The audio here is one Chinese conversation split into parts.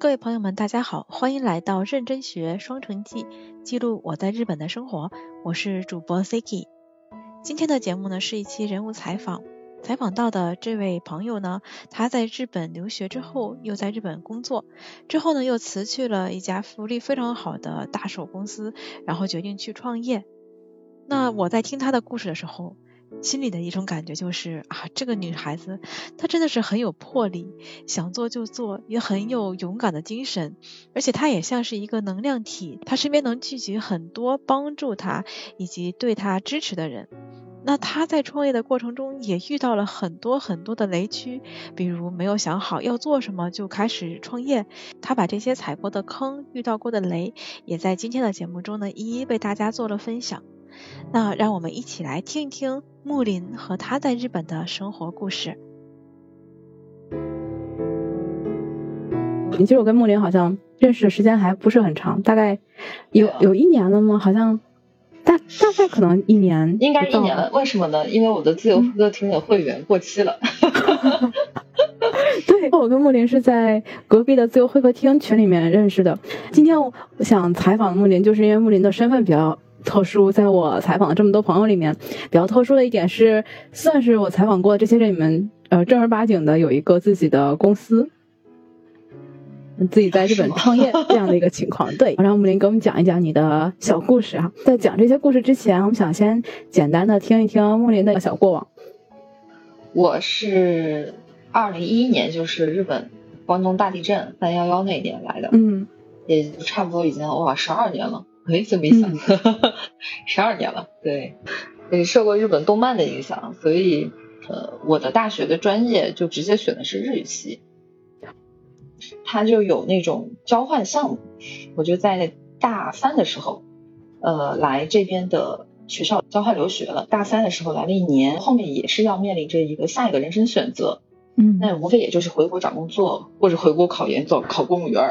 各位朋友们，大家好，欢迎来到认真学双城记，记录我在日本的生活。我是主播 Siki。今天的节目呢是一期人物采访，采访到的这位朋友呢，他在日本留学之后，又在日本工作，之后呢又辞去了一家福利非常好的大手公司，然后决定去创业。那我在听他的故事的时候。心里的一种感觉就是啊，这个女孩子她真的是很有魄力，想做就做，也很有勇敢的精神，而且她也像是一个能量体，她身边能聚集很多帮助她以及对她支持的人。那她在创业的过程中也遇到了很多很多的雷区，比如没有想好要做什么就开始创业，她把这些踩过的坑、遇到过的雷，也在今天的节目中呢一一为大家做了分享。那让我们一起来听一听木林和他在日本的生活故事。其实我跟木林好像认识的时间还不是很长，大概有有一年了吗？好像大大概可能一年，应该一年了。为什么呢？因为我的自由歌厅的会员过期了。对，我跟木林是在隔壁的自由会客厅群里面认识的。今天我想采访木林，就是因为木林的身份比较。特殊，在我采访的这么多朋友里面，比较特殊的一点是，算是我采访过的这些人里面，呃，正儿八经的有一个自己的公司，自己在日本创业这样的一个情况。对，让木林给我们讲一讲你的小故事啊。在讲这些故事之前，我们想先简单的听一听木林的小过往。我是二零一一年，就是日本关东大地震三幺幺那年来的，嗯，也差不多已经哇十二年了。哎，这么一想，十二年了，对，也受过日本动漫的影响，所以呃，我的大学的专业就直接选的是日语系，它就有那种交换项目，我就在大三的时候，呃，来这边的学校交换留学了，大三的时候来了一年，后面也是要面临着一个下一个人生选择，嗯，那无非也就是回国找工作，或者回国考研，做考公务员。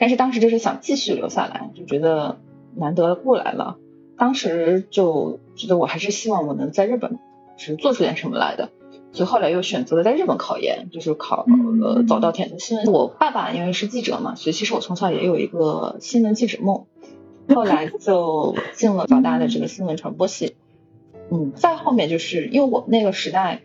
但是当时就是想继续留下来，就觉得难得过来了。当时就觉得我还是希望我能在日本是做出点什么来的，所以后来又选择了在日本考研，就是考了早稻田的新闻。我爸爸因为是记者嘛，所以其实我从小也有一个新闻记者梦。后来就进了早大的这个新闻传播系。嗯，再后面就是因为我们那个时代。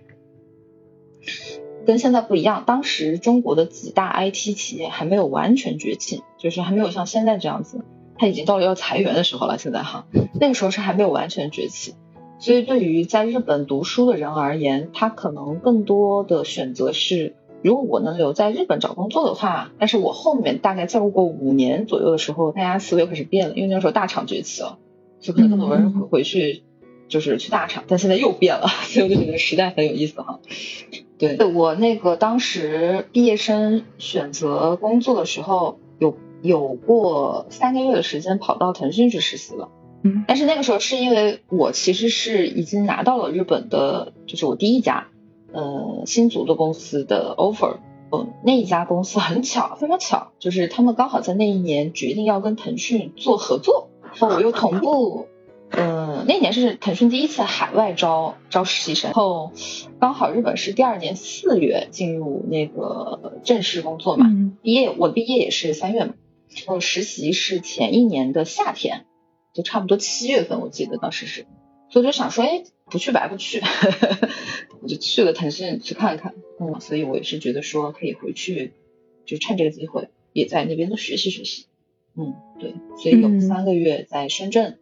跟现在不一样，当时中国的几大 IT 企业还没有完全崛起，就是还没有像现在这样子，它已经到了要裁员的时候了。现在哈，那个时候是还没有完全崛起，所以对于在日本读书的人而言，他可能更多的选择是，如果我能留在日本找工作的话，但是我后面大概再过五年左右的时候，大家思维开始变了，因为那时候大厂崛起了，就可能更多人会回去，就是去大厂，但现在又变了，所以我就觉得时代很有意思哈。对我那个当时毕业生选择工作的时候，有有过三个月的时间跑到腾讯去实习了。嗯，但是那个时候是因为我其实是已经拿到了日本的，就是我第一家呃新竹的公司的 offer。嗯，那一家公司很巧，非常巧，就是他们刚好在那一年决定要跟腾讯做合作，然后我又同步。嗯，那年是腾讯第一次海外招招实习生，然后刚好日本是第二年四月进入那个正式工作嘛，毕业我毕业也是三月嘛，然后实习是前一年的夏天，就差不多七月份我记得当时是，所以就想说，哎，不去白不去，我就去了腾讯去看看，嗯，所以我也是觉得说可以回去，就趁这个机会也在那边都学习学习，嗯，对，所以有三个月在深圳。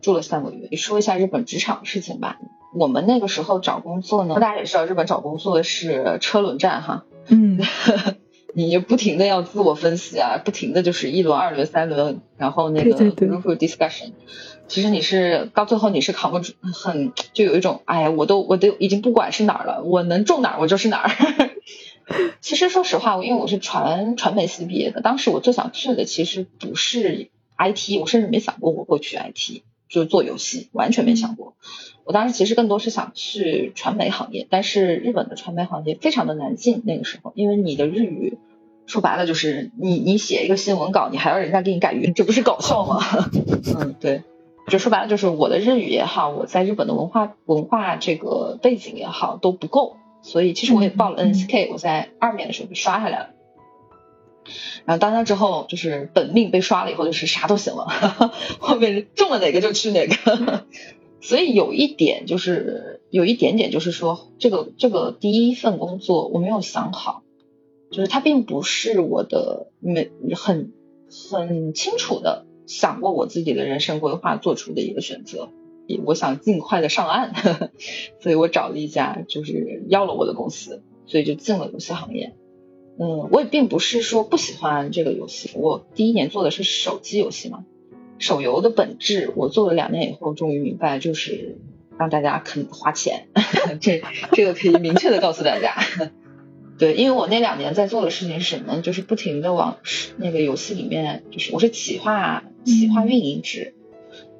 住了三个月，你说一下日本职场的事情吧。我们那个时候找工作呢，大家也知道，日本找工作是车轮战哈。嗯，你不停的要自我分析啊，不停的就是一轮、二轮、三轮，然后那个 group discussion。其实你是到最后你是扛不住，很就有一种，哎呀，我都我都已经不管是哪儿了，我能中哪儿我就是哪儿。其实说实话，因为我是传传媒系毕业的，当时我最想去的其实不是 IT，我甚至没想过我会去 IT。就做游戏，完全没想过。我当时其实更多是想去传媒行业，但是日本的传媒行业非常的难进。那个时候，因为你的日语说白了就是你你写一个新闻稿，你还要人家给你改语，这不是搞笑吗？嗯，对，就说白了就是我的日语也好，我在日本的文化文化这个背景也好都不够，所以其实我也报了 NSK，我在二面的时候就刷下来了。然后当家之后，就是本命被刷了以后，就是啥都行了，后面中了哪个就去哪个。所以有一点就是有一点点就是说，这个这个第一份工作我没有想好，就是它并不是我的没很很清楚的想过我自己的人生规划做出的一个选择。我想尽快的上岸，所以我找了一家就是要了我的公司，所以就进了游戏行业。嗯，我也并不是说不喜欢这个游戏，我第一年做的是手机游戏嘛。手游的本质，我做了两年以后，终于明白，就是让大家肯花钱。这这个可以明确的告诉大家。对，因为我那两年在做的事情是什么？就是不停的往那个游戏里面，就是我是企划企划运营职，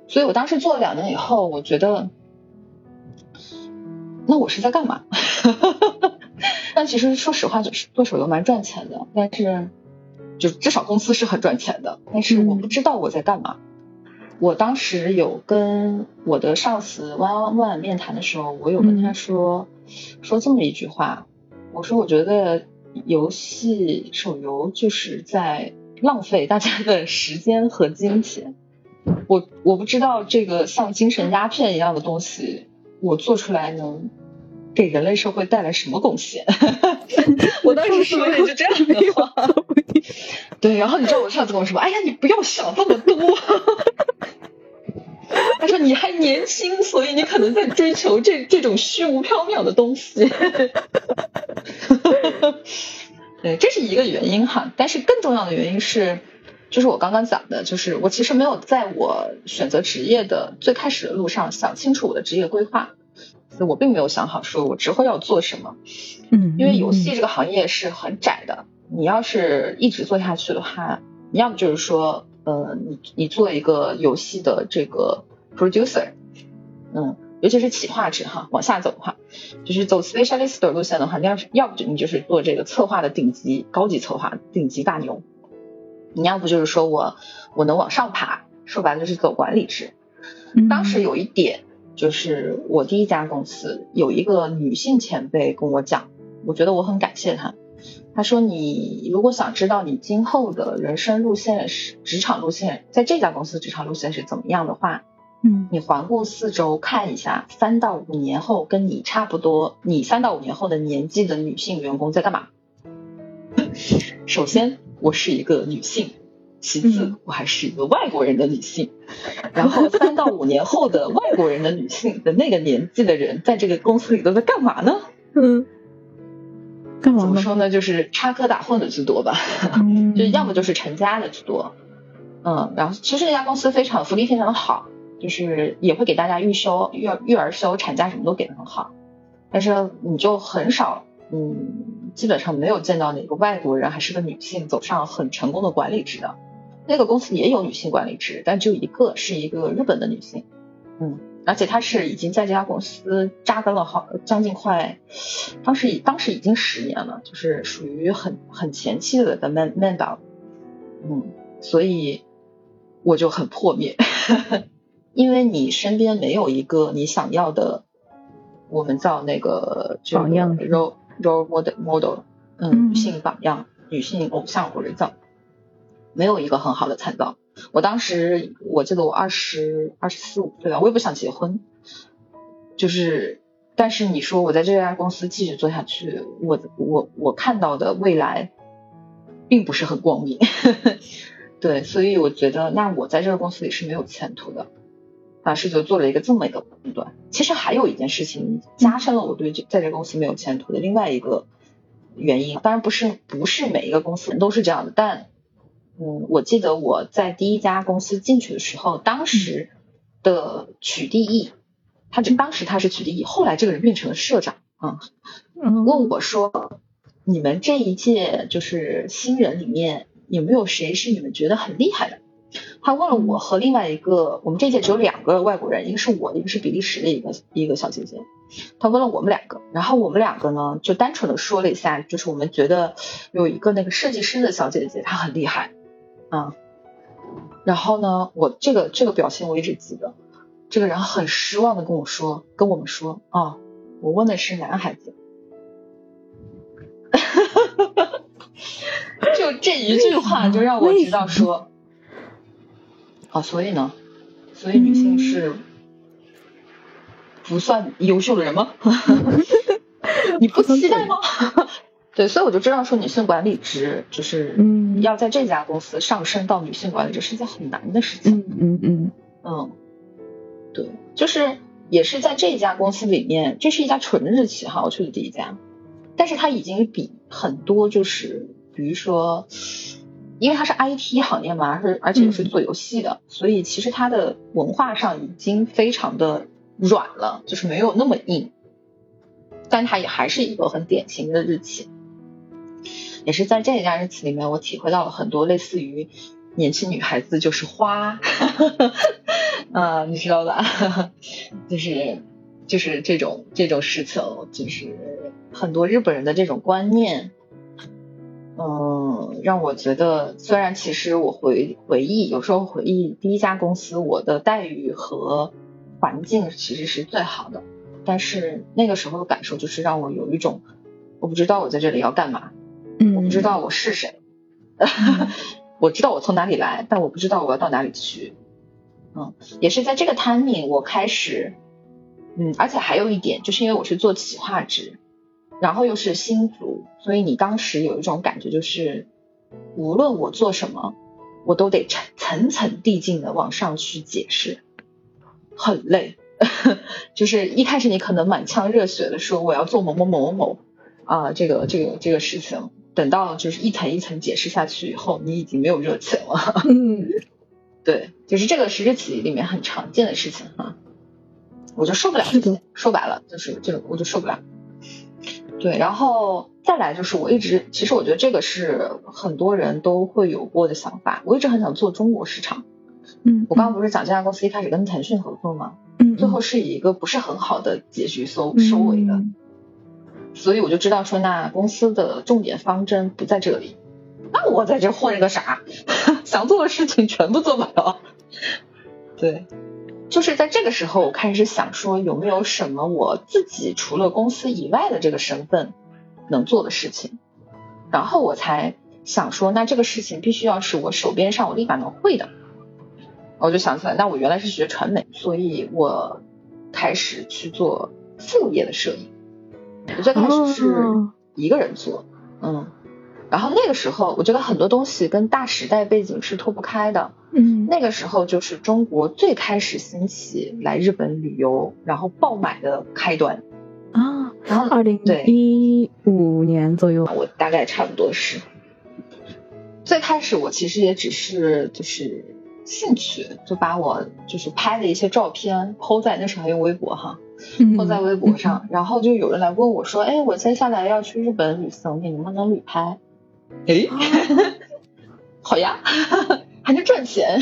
所以我当时做了两年以后，我觉得，那我是在干嘛？但其实说实话，就是做手游蛮赚钱的，但是就至少公司是很赚钱的，但是我不知道我在干嘛。我当时有跟我的上司 one on one 面谈的时候，我有跟他说说这么一句话，我说我觉得游戏手游就是在浪费大家的时间和金钱，我我不知道这个像精神鸦片一样的东西，我做出来能给人类社会带来什么贡献？我当时说了一句这样的话，对，然后你知道我上次跟我说哎呀，你不要想这么多。他说你还年轻，所以你可能在追求这这种虚无缥缈的东西。对，这是一个原因哈。但是更重要的原因是，就是我刚刚讲的，就是我其实没有在我选择职业的最开始的路上想清楚我的职业规划，我并没有想好说我之后要做什么。嗯，因为游戏这个行业是很窄的，你要是一直做下去的话，你要么就是说。呃，你你做一个游戏的这个 producer，嗯，尤其是企划值哈，往下走的话，就是走 specialist 路线的话，你要是要不就你就是做这个策划的顶级高级策划顶级大牛，你要不就是说我我能往上爬，说白了就是走管理制。当时有一点就是我第一家公司有一个女性前辈跟我讲，我觉得我很感谢她。她说：“你如果想知道你今后的人生路线是职场路线，在这家公司职场路线是怎么样的话，嗯，你环顾四周看一下，三到五年后跟你差不多，你三到五年后的年纪的女性员工在干嘛？首先，我是一个女性；其次，我还是一个外国人的女性。然后，三到五年后的外国人的女性的那个年纪的人，在这个公司里都在干嘛呢？嗯。”干嘛怎么说呢？就是插科打诨的居多吧，就要么就是成家的居多。嗯，然后其实那家公司非常福利非常的好，就是也会给大家预休、育育儿休、产假什么都给的很好。但是你就很少，嗯，基本上没有见到哪个外国人还是个女性走上很成功的管理职的。那个公司也有女性管理职，但只有一个是一个日本的女性。嗯。而且她是已经在这家公司扎根了好将近快，当时当时已经十年了，就是属于很很前期的的 man man 导，嗯，所以我就很破灭，因为你身边没有一个你想要的，我们叫那个榜样 role role model model，嗯，女性榜样、女性偶像或者叫没有一个很好的参照。我当时我记得我二十二十四五岁吧，我也不想结婚，就是，但是你说我在这家公司继续做下去，我我我看到的未来并不是很光明，对，所以我觉得那我在这个公司里是没有前途的，当时就做了一个这么一个判断。其实还有一件事情加深了我对这在这公司没有前途的另外一个原因，当然不是不是每一个公司人都是这样的，但。嗯，我记得我在第一家公司进去的时候，当时的取缔役，他就当时他是取缔役，后来这个人变成了社长啊，问我说，你们这一届就是新人里面有没有谁是你们觉得很厉害的？他问了我和另外一个，我们这一届只有两个外国人，一个是我，一个是比利时的一个一个小姐姐。他问了我们两个，然后我们两个呢就单纯的说了一下，就是我们觉得有一个那个设计师的小姐姐，她很厉害。啊，然后呢，我这个这个表情我一直记得，这个人很失望的跟我说，跟我们说啊，我问的是男孩子，就就这一句话就让我知道说，啊，所以呢，所以女性是不算优秀的人吗？你不期待吗？对，所以我就知道说女性管理职就是嗯要在这家公司上升到女性管理职是一件很难的事情。嗯嗯嗯嗯，对，就是也是在这家公司里面，这是一家纯日企哈，我去的第一家，但是它已经比很多就是比如说，因为它是 IT 行业嘛，是而且是做游戏的，所以其实它的文化上已经非常的软了，就是没有那么硬，但它也还是一个很典型的日企。也是在这一家日企里面，我体会到了很多类似于年轻女孩子就是花，啊，你知道吧？就是就是这种这种事情，就是很多日本人的这种观念，嗯，让我觉得，虽然其实我回回忆，有时候回忆第一家公司，我的待遇和环境其实是最好的，但是那个时候的感受就是让我有一种，我不知道我在这里要干嘛。嗯，我不知道我是谁，我知道我从哪里来，但我不知道我要到哪里去。嗯，也是在这个 timing 我开始，嗯，而且还有一点，就是因为我是做企划职，然后又是新族，所以你当时有一种感觉，就是无论我做什么，我都得层层层递进的往上去解释，很累。就是一开始你可能满腔热血的说我要做某某某某某啊，这个这个这个事情。等到就是一层一层解释下去以后，你已经没有热情了。嗯，对，就是这个是日企里面很常见的事情哈，我就受不了这些。说白了就是这个，我就受不了。对，然后再来就是我一直，其实我觉得这个是很多人都会有过的想法。我一直很想做中国市场。嗯，我刚刚不是讲这家公司一开始跟腾讯合作吗？嗯，最后是以一个不是很好的结局收收尾的。所以我就知道说，那公司的重点方针不在这里，那我在这混个啥？想做的事情全部做不了。对，就是在这个时候，我开始想说，有没有什么我自己除了公司以外的这个身份能做的事情？然后我才想说，那这个事情必须要是我手边上我立马能会的。我就想起来，那我原来是学传媒，所以我开始去做副业的摄影。我最开始是一个人做，嗯，然后那个时候我觉得很多东西跟大时代背景是脱不开的，嗯，那个时候就是中国最开始兴起来日本旅游，然后爆买的开端啊，然后二零一五年左右，我大概差不多是。最开始我其实也只是就是兴趣，就把我就是拍的一些照片抛在那时候还用微博哈。抛在微博上，然后就有人来问我说：“哎，我接下来要去日本旅行，你能不能旅拍？”哎，好呀，还能赚钱。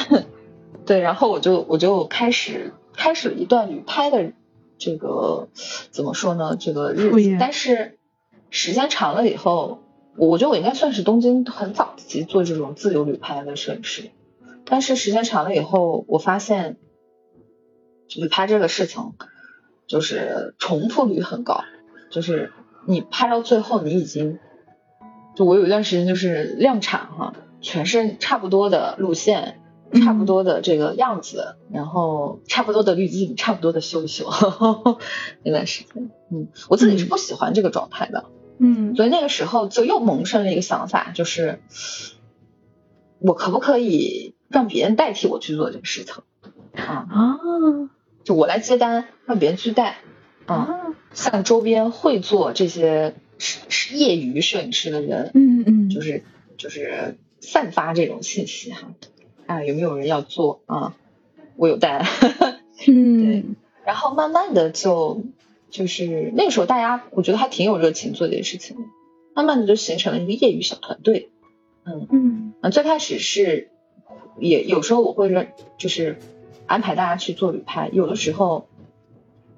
对，然后我就我就开始开始了一段旅拍的这个怎么说呢？这个日子，但是时间长了以后，我觉得我应该算是东京很早期做这种自由旅拍的摄影师。但是时间长了以后，我发现就是拍这个事情。就是重复率很高，就是你拍到最后，你已经，就我有一段时间就是量产哈，全是差不多的路线，差不多的这个样子，然后差不多的滤镜，差不多的修一修 那段时间，嗯，我自己是不喜欢这个状态的，嗯，所以那个时候就又萌生了一个想法，就是我可不可以让别人代替我去做这个事情。啊？啊。就我来接单，让别人去带，啊，像周边会做这些是业余摄影师的人，嗯嗯，就是就是散发这种信息哈，啊，有没有人要做？啊？我有单，嗯，对，然后慢慢的就就是那个时候大家我觉得还挺有热情做这件事情的，慢慢的就形成了一个业余小团队，嗯嗯，啊，最开始是也有时候我会认就是。安排大家去做旅拍，有的时候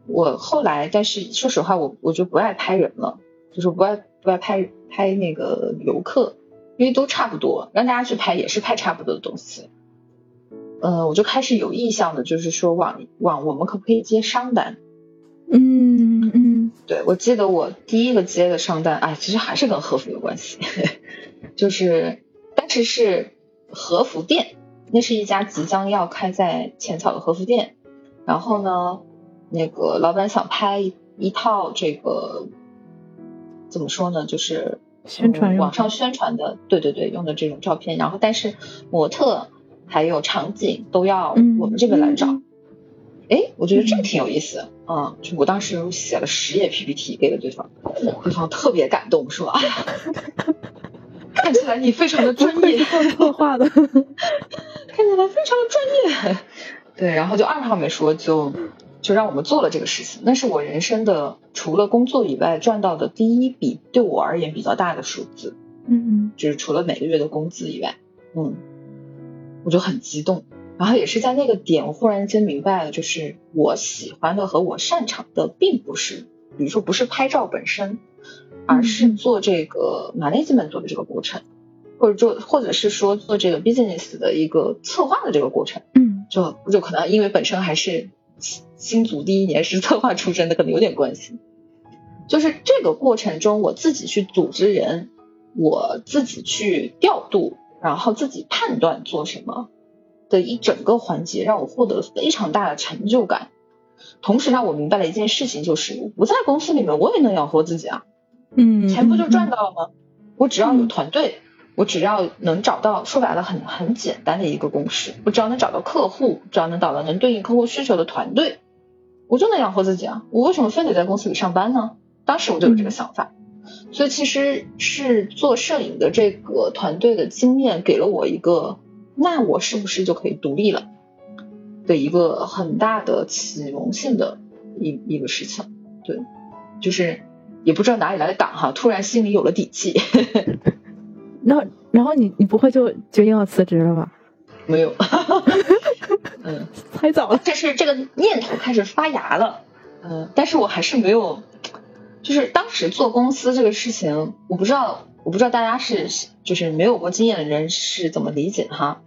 我后来，但是说实话，我我就不爱拍人了，就是不爱不爱拍拍那个游客，因为都差不多，让大家去拍也是拍差不多的东西。呃，我就开始有意向的，就是说往往我们可不可以接商单？嗯嗯，对，我记得我第一个接的商单，哎，其实还是跟和服有关系，就是当时是和服店，那是一家即将要开在浅草的和服店。然后呢，那个老板想拍一套这个怎么说呢，就是宣传用网上宣传的，对对对，用的这种照片。然后但是模特还有场景都要嗯我们这边来找。嗯哎，我觉得这个挺有意思，嗯，就我当时写了十页 PPT 给了对方，对方特别感动，说哎呀，看起来你非常的专业，做策划的，看起来非常的专业。对，然后就二话没说就就让我们做了这个事情，那是我人生的除了工作以外赚到的第一笔对我而言比较大的数字，嗯。就是除了每个月的工资以外，嗯，我就很激动。然后也是在那个点，我忽然间明白了，就是我喜欢的和我擅长的，并不是，比如说不是拍照本身，而是做这个 management 做的这个过程，或者做，或者是说做这个 business 的一个策划的这个过程。嗯就就可能因为本身还是新新组第一年是策划出身的，可能有点关系。就是这个过程中，我自己去组织人，我自己去调度，然后自己判断做什么的一整个环节，让我获得了非常大的成就感。同时让我明白了一件事情，就是我不在公司里面，我也能养活自己啊。嗯，钱不就赚到了吗？我只要有嗯团队，我只要能找到，说白了很很简单的一个公式，我只要能找到客户，只要能找到能对应客户需求的团队，我就能养活自己啊！我为什么非得在公司里上班呢？当时我就有这个想法，所以其实是做摄影的这个团队的经验给了我一个，那我是不是就可以独立了的一个很大的启蒙性的一一个事情，对，就是也不知道哪里来的胆哈，突然心里有了底气。然后然后你你不会就决定要辞职了吧？没有，嗯，太早了。但是这个念头开始发芽了，嗯，但是我还是没有，就是当时做公司这个事情，我不知道，我不知道大家是就是没有过经验的人是怎么理解的哈。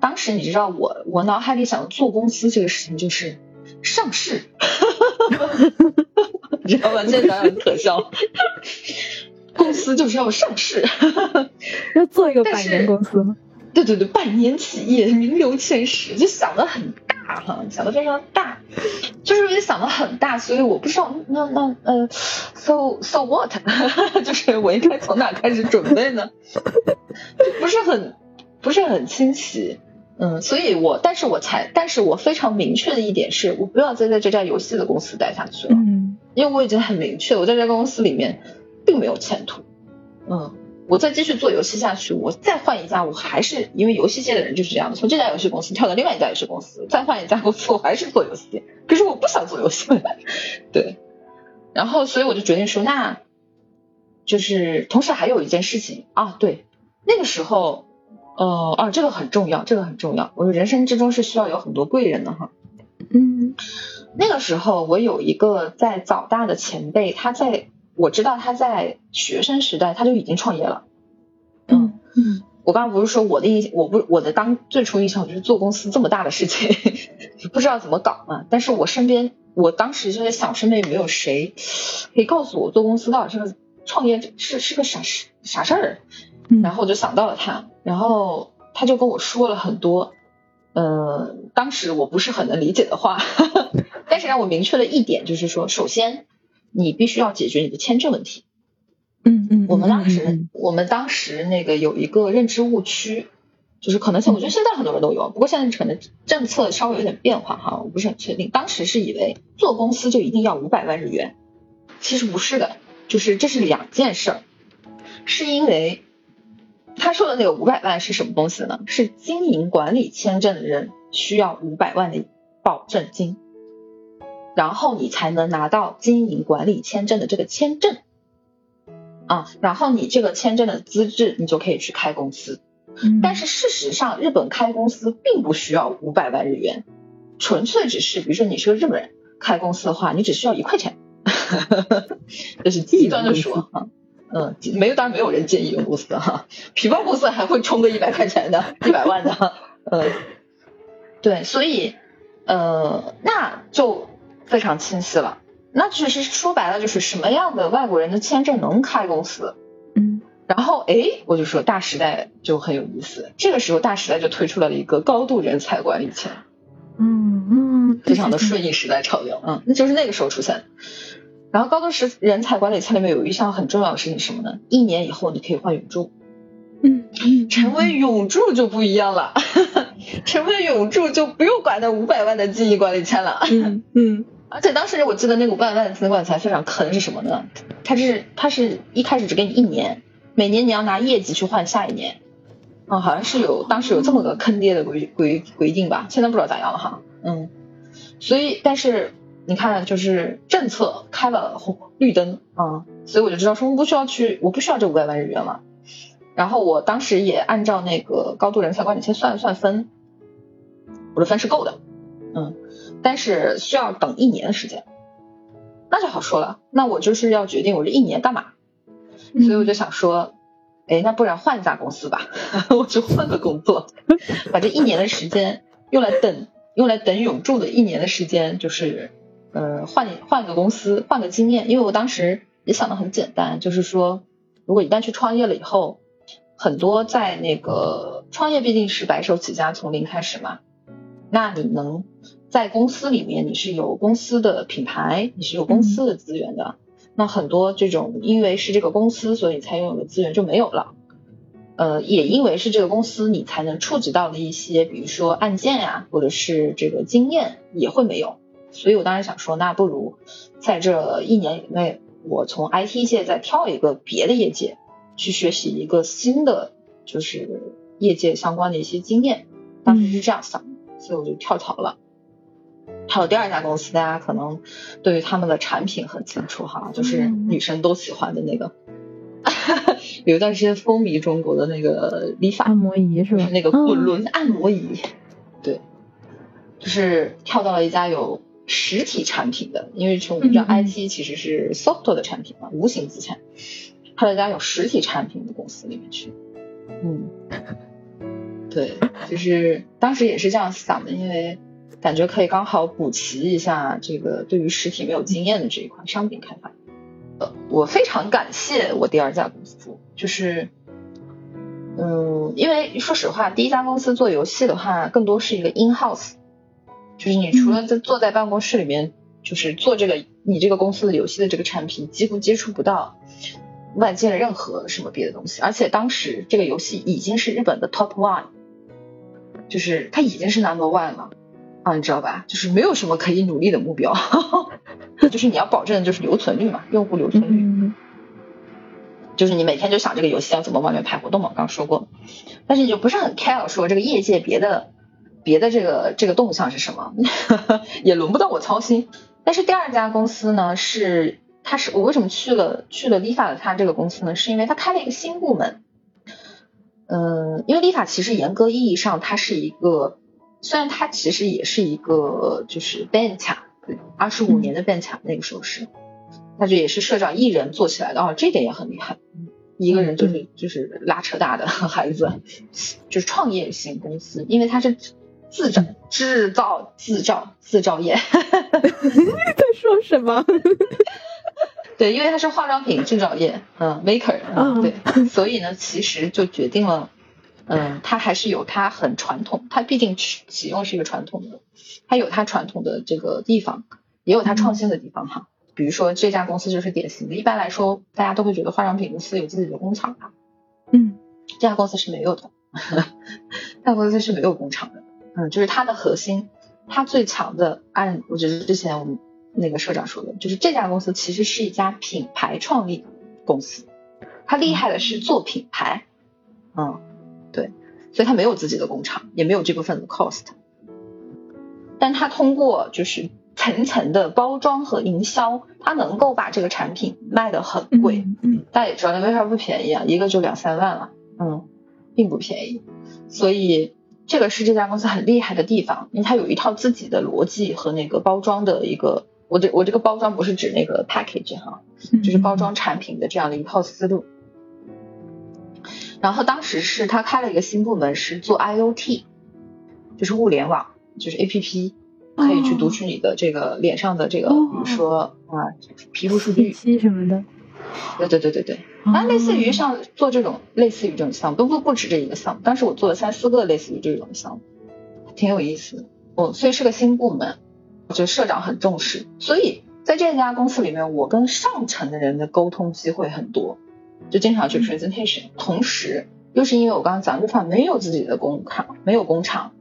当时你知道我我脑海里想做公司这个事情就是上市，你知道吗？现在想想很可笑，公司就是要上市。要做一个百年公司吗？对对对，百年企业名留千史，就想的很大哈，想的非常大，就是因为想的很大，所以我不知道那那呃，so so what，就是我应该从哪开始准备呢？不是很不是很清晰，嗯，所以我但是我才，但是我非常明确的一点是，我不要再在这家游戏的公司待下去了，嗯。因为我已经很明确，我在这家公司里面并没有前途，嗯。我再继续做游戏下去，我再换一家，我还是因为游戏界的人就是这样的，从这家游戏公司跳到另外一家游戏公司，再换一家公司，我还是做游戏，可是我不想做游戏了，对，然后所以我就决定说，那就是同时还有一件事情啊，对，那个时候，呃，啊，这个很重要，这个很重要，我人生之中是需要有很多贵人的哈，嗯那个时候我有一个在早大的前辈，他在我知道他在学生时代他就已经创业了。嗯嗯我刚刚不是说我的印，我不我的当最初印象就是做公司这么大的事情，不知道怎么搞嘛。但是我身边，我当时就在想，身边有没有谁可以告诉我做公司到底是个创业是是个啥事啥事儿？嗯，然后我就想到了他，然后他就跟我说了很多，呃，当时我不是很能理解的话，但是让我明确了一点，就是说，首先你必须要解决你的签证问题。嗯嗯，我们当时，嗯我们当时那个有一个认知误区，就是可能性，我觉得现在很多人都有，不过现在可能政策稍微有点变化哈，我不是很确定。当时是以为做公司就一定要五百万日元，其实不是的，就是这是两件事儿，是因为他说的那个五百万是什么东西呢？是经营管理签证的人需要五百万的保证金，然后你才能拿到经营管理签证的这个签证。啊，然后你这个签证的资质，你就可以去开公司。嗯但是事实上，日本开公司并不需要五百万日元，纯粹只是，比如说你是个日本人开公司的话，你只需要一块钱，这是极端的说哈。嗯，没有，当然没有人建议用公司哈，皮包公司还会充个一百块钱的，一百万的哈。嗯，对，所以呃，那就非常清晰了。那就是说白了，就是什么样的外国人的签证能开公司？嗯然后哎，我就说大时代就很有意思。这个时候，大时代就推出了一个高度人才管理签，嗯嗯，非常的顺应时代潮流，嗯，那就是那个时候出现。然后高度时人才管理签里面有一项很重要的事情是什么呢？一年以后你可以换永驻，嗯嗯，成为永驻就不一样了，成为永驻就不用管那五百万的记忆管理签了，嗯嗯，而且当时我记得那个五百万的资管理签非常坑是什么呢？它是它是一开始只给你一年，每年你要拿业绩去换下一年，啊，好像是有当时有这么个坑爹的规规规定吧，现在不知道咋样了哈，嗯，所以但是。你看，就是政策开了红绿灯啊，所以我就知道说我不需要去，我不需要这五百万日元了。然后我当时也按照那个高度人才管理先算了算分，我的分是够的，嗯，但是需要等一年的时间，那就好说了。那我就是要决定我这一年干嘛，所以我就想说，哎，那不然换一家公司吧，我就换个工作，把这一年的时间用来等，用来等永驻的一年的时间，就是。呃，换换个公司，换个经验，因为我当时也想的很简单，就是说，如果一旦去创业了以后，很多在那个创业毕竟是白手起家，从零开始嘛，那你能在公司里面，你是有公司的品牌，你是有公司的资源的，那很多这种因为是这个公司，所以才拥有的资源就没有了，呃，也因为是这个公司，你才能触及到的一些，比如说案件呀，或者是这个经验也会没有。所以我当时想说，那不如在这一年以内，我从 IT 界再跳一个别的业界，去学习一个新的，就是业界相关的一些经验。当时是这样想，所以我就跳槽了。还有第二家公司，大家可能对于他们的产品很清楚哈，就是女生都喜欢的那个，有一段时间风靡中国的那个理发按摩仪是吧？那个滚轮按摩仪，对，就是跳到了一家有。实体产品的，因为从我们知道 IT 其实是 software 的产品嘛，无形资产，他在家有实体产品的公司里面去，嗯，对，就是当时也是这样想的，因为感觉可以刚好补齐一下这个对于实体没有经验的这一块商品开发。呃，我非常感谢我第二家公司，就是，嗯，因为说实话，第一家公司做游戏的话，更多是一个 in house。就是你除了在坐在办公室里面，就是做这个你这个公司的游戏的这个产品，几乎接触不到外界的任何什么别的东西。而且当时这个游戏已经是日本的 top one，就是它已经是 number one 了啊，你知道吧？就是没有什么可以努力的目标，就是你要保证就是留存率嘛，用户留存率，就是你每天就想这个游戏要怎么往里面排活动嘛，刚刚说过，但是你就不是很 care 说这个业界别的。别的这个这个动向是什么，也轮不到我操心。但是第二家公司呢，是他是我为什么去了去了 Lifa 的他这个公司呢？是因为他开了一个新部门。嗯，因为 Lifa 其实严格意义上它是一个，虽然它其实也是一个就是 bench，二十五年的 bench 那个时候是，那就也是社长一人做起来的哦，这点也很厉害，一个人就是就是拉扯大的孩子，就是创业型公司，因为他是。自造制造自造自造业，在说什么？对，因为它是化妆品制造业，嗯，maker，嗯，对，所以呢，其实就决定了，嗯，它还是有它很传统，它毕竟启用是一个传统的，它有它传统的这个地方，也有它创新的地方哈。比如说这家公司就是典型的，一般来说大家都会觉得化妆品公司有自己的工厂啊，嗯，这家公司是没有的，这家公司是没有工厂的。嗯，就是它的核心，它最强的，按我觉得之前我们那个社长说的，就是这家公司其实是一家品牌创立公司，它厉害的是做品牌，嗯，对，所以它没有自己的工厂，也没有这部分的 cost，但它通过就是层层的包装和营销，它能够把这个产品卖得很贵，嗯，大家也知道那为啥不便宜啊，一个就两三万了，嗯，并不便宜，所以。这个是这家公司很厉害的地方，因为它有一套自己的逻辑和那个包装的一个，我这我这个包装不是指那个 package 哈，就是包装产品的这样的一套思路。然后当时是他开了一个新部门，是做 IOT，就是物联网，就是 APP 可以去读取你的这个脸上的这个，比如说啊皮肤数据什么的，对对对对对，啊，类似于像做这种类似于这种项目，都不不止这一个项目，当时我做了三四个类似于这种项目，挺有意思的。我，所以是个新部门，我觉得社长很重视，所以在这家公司里面，我跟上层的人的沟通机会很多，就经常去 presentation。同时，又是因为我刚刚讲日方没有自己的工厂，没有工厂，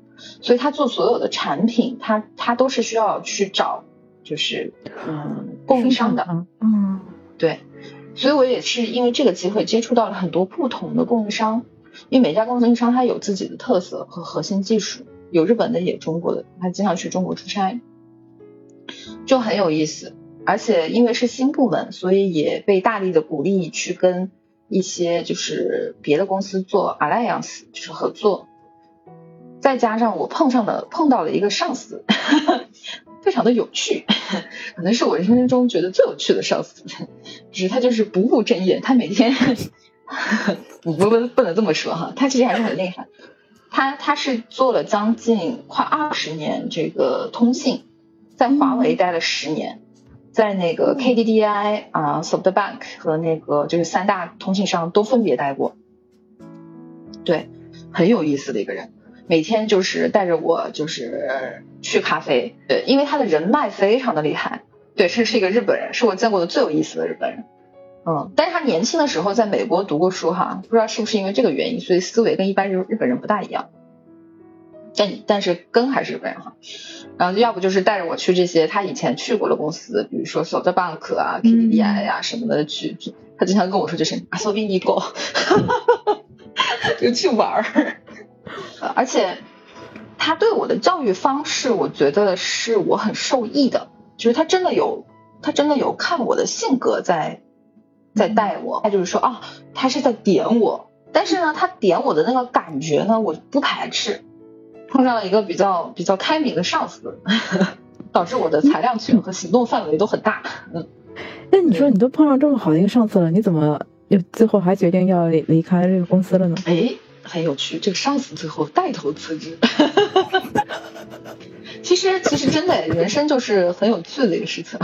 所以他做所有的产品，他他都是需要去找，就是嗯供应商的，嗯，对。所以我也是因为这个机会接触到了很多不同的供应商，因为每家供应商它有自己的特色和核心技术。有日本的，也中国的，他经常去中国出差，就很有意思。而且因为是新部门，所以也被大力的鼓励去跟一些就是别的公司做 alliance，就是合作。再加上我碰上了碰到了一个上司，非常的有趣，可能是我人生中觉得最有趣的上司。只是他就是不务正业，他每天不不不能这么说哈，他其实还是很厉害。他他是做了将近快二十年这个通信，在华为待了十年，在那个 KDDI 啊、SoftBank 和那个就是三大通信商都分别待过，对，很有意思的一个人，每天就是带着我就是去咖啡，对，因为他的人脉非常的厉害，对，是是一个日本人，是我见过的最有意思的日本人。嗯，但是他年轻的时候在美国读过书哈，不知道是不是因为这个原因，所以思维跟一般日日本人不大一样。但但是根还是日本人哈，然后要不就是带着我去这些他以前去过的公司，比如说 SoftBank 啊、KDDI 呀什么的去，他经常跟我说就是啊，so b i go，就去玩儿。而且他对我的教育方式，我觉得是我很受益的，就是他真的有他真的有看我的性格在。在带我，他就是说啊，他是在点我，但是呢，他点我的那个感觉呢，我不排斥。碰上了一个比较比较开明的上司，导致我的裁量权和行动范围都很大。嗯，那你说你都碰上这么好的一个上司了，你怎么又最后还决定要离开这个公司了呢？哎，很有趣，这个上司最后带头辞职。其实，其实真的，人生就是很有趣的一个事情。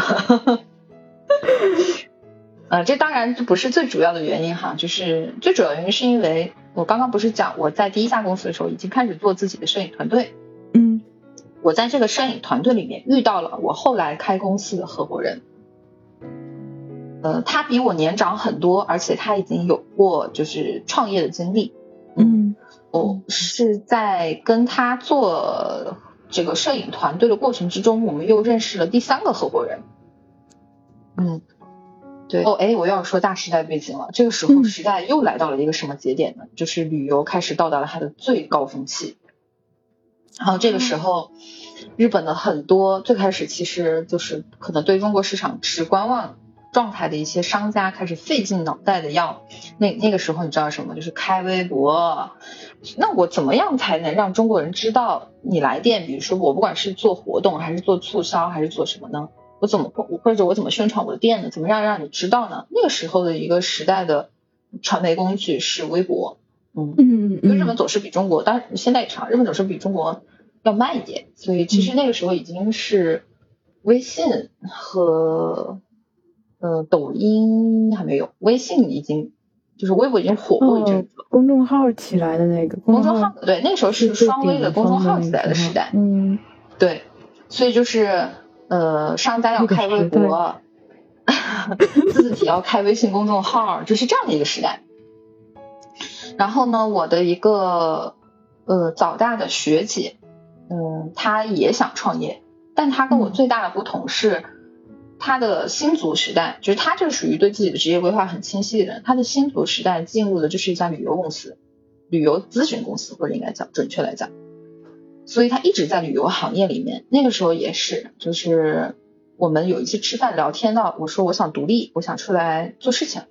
呃，这当然不是最主要的原因哈，就是最主要原因是因为我刚刚不是讲我在第一家公司的时候已经开始做自己的摄影团队，嗯，我在这个摄影团队里面遇到了我后来开公司的合伙人，呃，他比我年长很多，而且他已经有过就是创业的经历，嗯，我是在跟他做这个摄影团队的过程之中，我们又认识了第三个合伙人，嗯。对哦，哎，我要说大时代背景了。这个时候，时代又来到了一个什么节点呢？就是旅游开始到达了它的最高峰期。然后这个时候，日本的很多最开始其实就是可能对中国市场持观望状态的一些商家，开始费尽脑袋的要那那个时候你知道什么？就是开微博。那我怎么样才能让中国人知道你来电？比如说我不管是做活动，还是做促销，还是做什么呢？我怎么或或者我怎么宣传我的店呢？怎么样让你知道呢？那个时候的一个时代的传媒工具是微博，嗯嗯因为日本总是比中国，当然现在也差，日本总是比中国要慢一点，所以其实那个时候已经是微信和呃抖音还没有，微信已经就是微博已经火过一阵子，公众号起来的那个公众号对，那个时候是双微的公众号起来的时代，嗯，对，所以就是。呃，商家要开微博，自己要开微信公众号，就是这样的一个时代。然后呢，我的一个呃早大的学姐，嗯，她也想创业，但她跟我最大的不同是，她的新族时代，就是他这属于对自己的职业规划很清晰的人。他的新族时代进入的就是一家旅游公司，旅游咨询公司，或者应该讲准确来讲。所以他一直在旅游行业里面，那个时候也是，就是我们有一次吃饭聊天到，我说我想独立，我想出来做事情，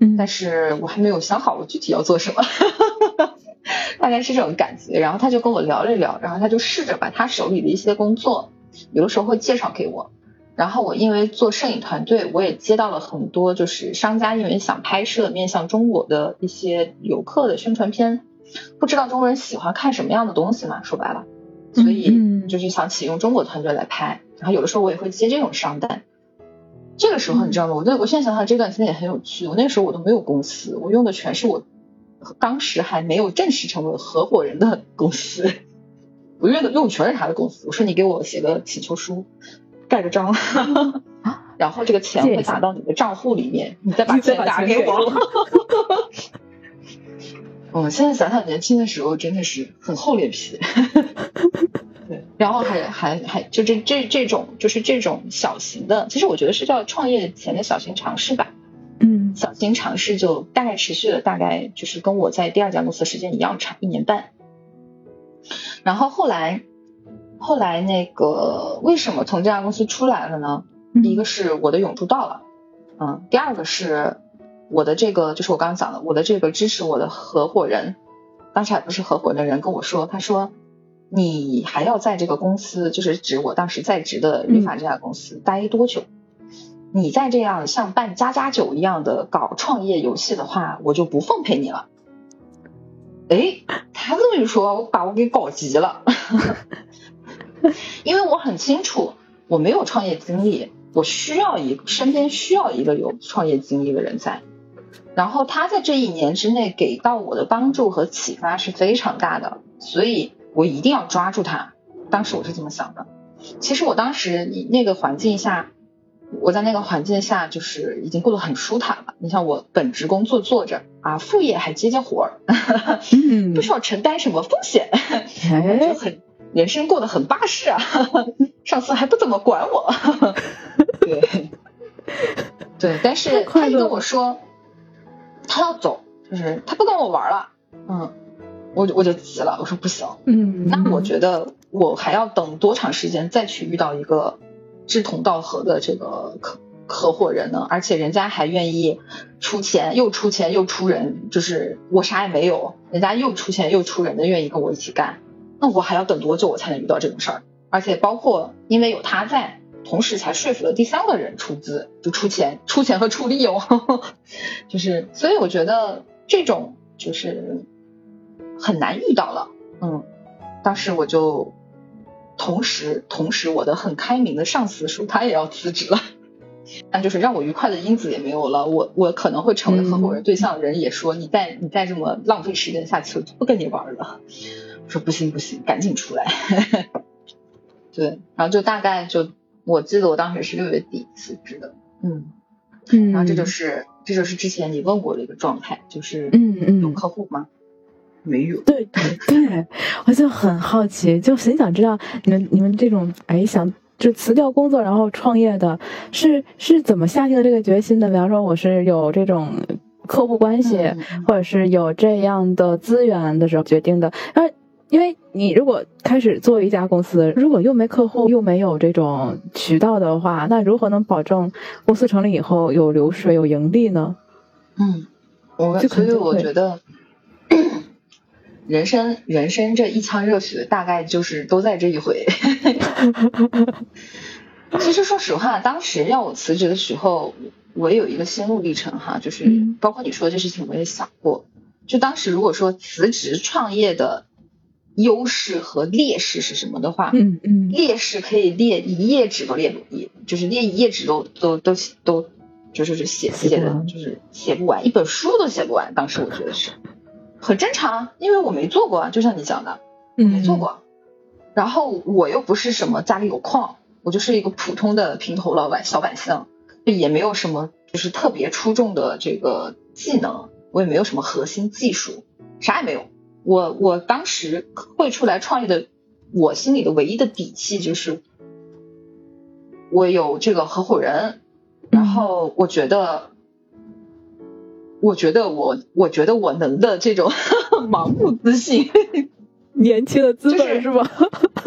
嗯，但是我还没有想好我具体要做什么，大概是这种感觉。然后他就跟我聊了聊，然后他就试着把他手里的一些工作，有的时候会介绍给我。然后我因为做摄影团队，我也接到了很多就是商家因为想拍摄面向中国的一些游客的宣传片。不知道中国人喜欢看什么样的东西嘛？说白了，所以就是想启用中国团队来拍。然后有的时候我也会接这种商单。这个时候你知道吗？我对我现在想想这段经历也很有趣。我那时候我都没有公司，我用的全是我当时还没有正式成为合伙人的公司，我用的用全是他的公司。我说你给我写个请求书，盖个章，然后这个钱会打到你的账户里面，你再把钱打给我。我 现在想想年轻的时候真的是很厚脸皮。对，然后还还还就这这这种就是这种小型的，其实我觉得是叫创业前的小型尝试吧。嗯，小型尝试就大概持续了大概就是跟我在第二家公司时间一样长，一年半。然后后来后来那个为什么从这家公司出来了呢？第一个是我的永驻到了，嗯，第二个是我的这个就是我刚刚讲的，我的这个支持我的合伙人，当时还不是合伙的人跟我说，他说。你还要在这个公司，就是指我当时在职的律法这家公司待多久？你再这样像办家家酒一样的搞创业游戏的话，我就不奉陪你了。哎，他这么一说，我把我给搞急了，因为我很清楚我没有创业经历，我需要一身边需要一个有创业经历的人在，然后他在这一年之内给到我的帮助和启发是非常大的，所以。我一定要抓住他，当时我是这么想的。其实我当时你那个环境下，我在那个环境下就是已经过得很舒坦了。你像我本职工作做着啊，副业还接接活儿，不需要承担什么风险，就很人生过得很巴适啊。上司还不怎么管我，对 对，但是他一跟我说他要走，就是他不跟我玩了，嗯。我我就急了，我说不行，嗯，那我觉得我还要等多长时间再去遇到一个志同道合的这个合合伙人呢？而且人家还愿意出钱，又出钱又出人，就是我啥也没有，人家又出钱又出人的愿意跟我一起干，那我还要等多久我才能遇到这种事儿？而且包括因为有他在，同时才说服了第三个人出资，就出钱、出钱和出力哦，就是所以我觉得这种就是。很难遇到了，嗯，当时我就同时同时我的很开明的上司说他也要辞职了，那就是让我愉快的因子也没有了，我我可能会成为合伙人对象的人也说你再你再这么浪费时间下去，我就不跟你玩了。我说不行不行，赶紧出来。对，然后就大概就我记得我当时是六月底辞职的，嗯嗯，然后这就是这就是之前你问过的一个状态，就是嗯嗯有客户吗？没有，对对对，我就很好奇，就很想知道你们你们这种哎想就辞掉工作然后创业的，是是怎么下定的这个决心的？比方说我是有这种客户关系，或者是有这样的资源的时候决定的。而因为你如果开始做一家公司，如果又没客户又没有这种渠道的话，那如何能保证公司成立以后有流水有盈利呢？嗯，我所以我觉得。人生，人生这一腔热血，大概就是都在这一回。其实说实话，当时要我辞职的时候，我也有一个心路历程哈，就是包括你说的这事情，我也想过。就当时如果说辞职创业的优势和劣势是什么的话，嗯嗯，劣势可以列一页纸都列不一，就是列一页纸都都都都就是写写的，就是写不完，一本书都写不完。当时我觉得是。很正常，因为我没做过，就像你讲的，没做过。然后我又不是什么家里有矿，我就是一个普通的平头老板小百姓，也没有什么就是特别出众的这个技能，我也没有什么核心技术，啥也没有。我我当时会出来创业的，我心里的唯一的底气就是，我有这个合伙人，然后我觉得。我觉得我，我觉得我能的这种 盲目自信，年轻的资本是吧？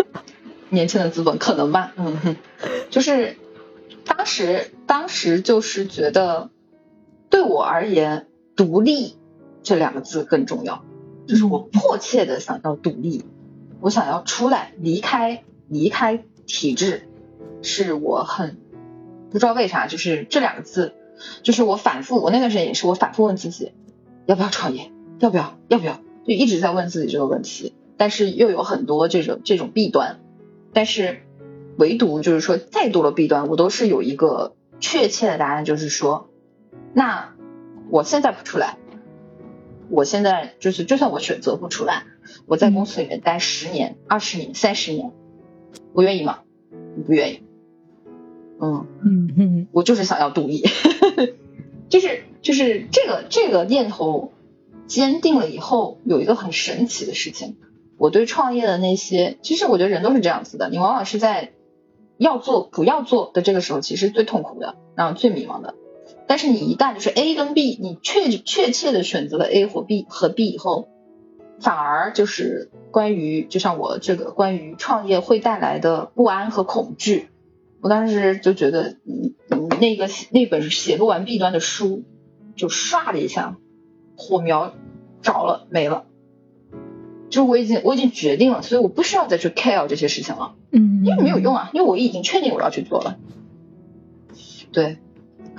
年轻的资本可能吧，嗯，就是当时，当时就是觉得，对我而言，独立这两个字更重要，就是我迫切的想要独立，我想要出来，离开，离开体制，是我很不知道为啥，就是这两个字。就是我反复，我那段时间也是，我反复问自己，要不要创业，要不要，要不要，就一直在问自己这个问题。但是又有很多这种这种弊端，但是唯独就是说再多的弊端，我都是有一个确切的答案就是说，那我现在不出来，我现在就是就算我选择不出来，我在公司里面待十年、二十年、三十年，我愿意吗？不愿意。嗯嗯嗯，我就是想要独立，就是就是这个这个念头坚定了以后，有一个很神奇的事情，我对创业的那些，其实我觉得人都是这样子的，你往往是在要做不要做的这个时候，其实最痛苦的，然后最迷茫的。但是你一旦就是 A 跟 B，你确确切的选择了 A 或 B 和 B 以后，反而就是关于就像我这个关于创业会带来的不安和恐惧。我当时就觉得，嗯，那个那本写不完弊端的书，就唰的一下，火苗着了没了。就是我已经我已经决定了，所以我不需要再去 care 这些事情了，嗯，因为没有用啊，因为我已经确定我要去做了。对，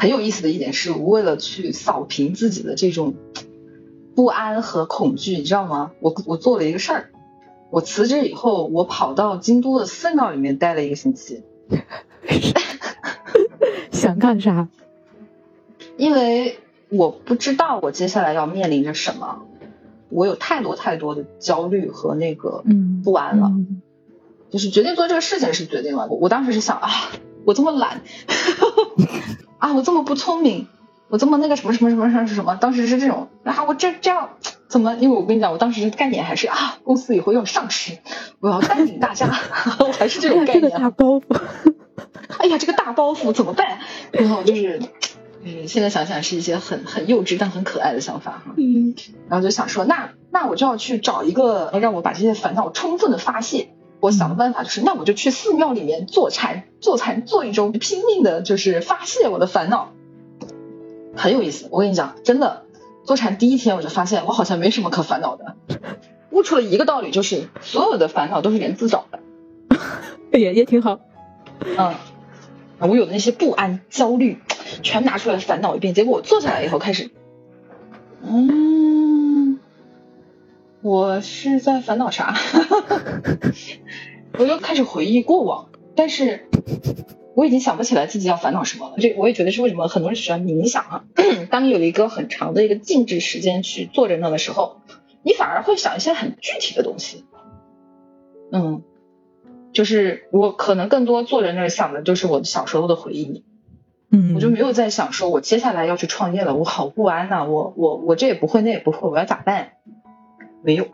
很有意思的一点是，我为了去扫平自己的这种不安和恐惧，你知道吗？我我做了一个事儿，我辞职以后，我跑到京都的寺庙里面待了一个星期。想干啥？因为我不知道我接下来要面临着什么，我有太多太多的焦虑和那个不安了。就是决定做这个事情是决定了，我我当时是想啊，我这么懒，啊，我这么不聪明，我这么那个什么什么什么什么什么，当时是这种啊，我这这样怎么？因为我跟你讲，我当时概念还是啊，公司以后要上市，我要带领大家，我还是这种概念。这个大包袱。哎呀，这个大包袱怎么办？然后就是，嗯，现在想想是一些很很幼稚但很可爱的想法哈。嗯。然后就想说，那那我就要去找一个让我把这些烦恼充分的发泄。我想的办法就是，那我就去寺庙里面坐禅，坐禅坐一周，拼命的就是发泄我的烦恼。很有意思，我跟你讲，真的，坐禅第一天我就发现我好像没什么可烦恼的，悟出了一个道理，就是所有的烦恼都是人自找的。也也挺好。嗯。我有的那些不安、焦虑，全拿出来烦恼一遍。结果我坐下来以后，开始，嗯，我是在烦恼啥？我就开始回忆过往，但是我已经想不起来自己要烦恼什么了。这我也觉得是为什么很多人喜欢冥想啊。当你有一个很长的一个静止时间去坐在那的时候，你反而会想一些很具体的东西。嗯。就是我可能更多坐在那儿想的，就是我小时候的回忆，嗯，我就没有在想说，我接下来要去创业了，我好不安呐，我我我这也不会，那也不会，我要咋办？没有，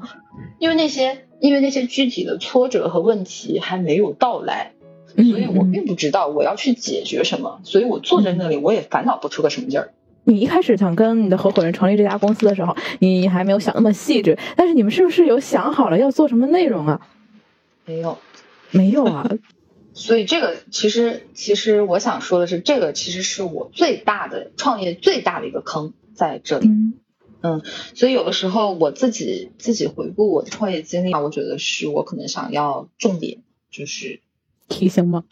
因为那些因为那些具体的挫折和问题还没有到来，所以我并不知道我要去解决什么，所以我坐在那里，我也烦恼不出个什么劲儿。你一开始想跟你的合伙人成立这家公司的时候，你还没有想那么细致，但是你们是不是有想好了要做什么内容啊？没有，没有啊。所以这个其实，其实我想说的是，这个其实是我最大的创业最大的一个坑在这里。嗯嗯，所以有的时候我自己自己回顾我的创业经历啊，我觉得是我可能想要重点就是提醒吗？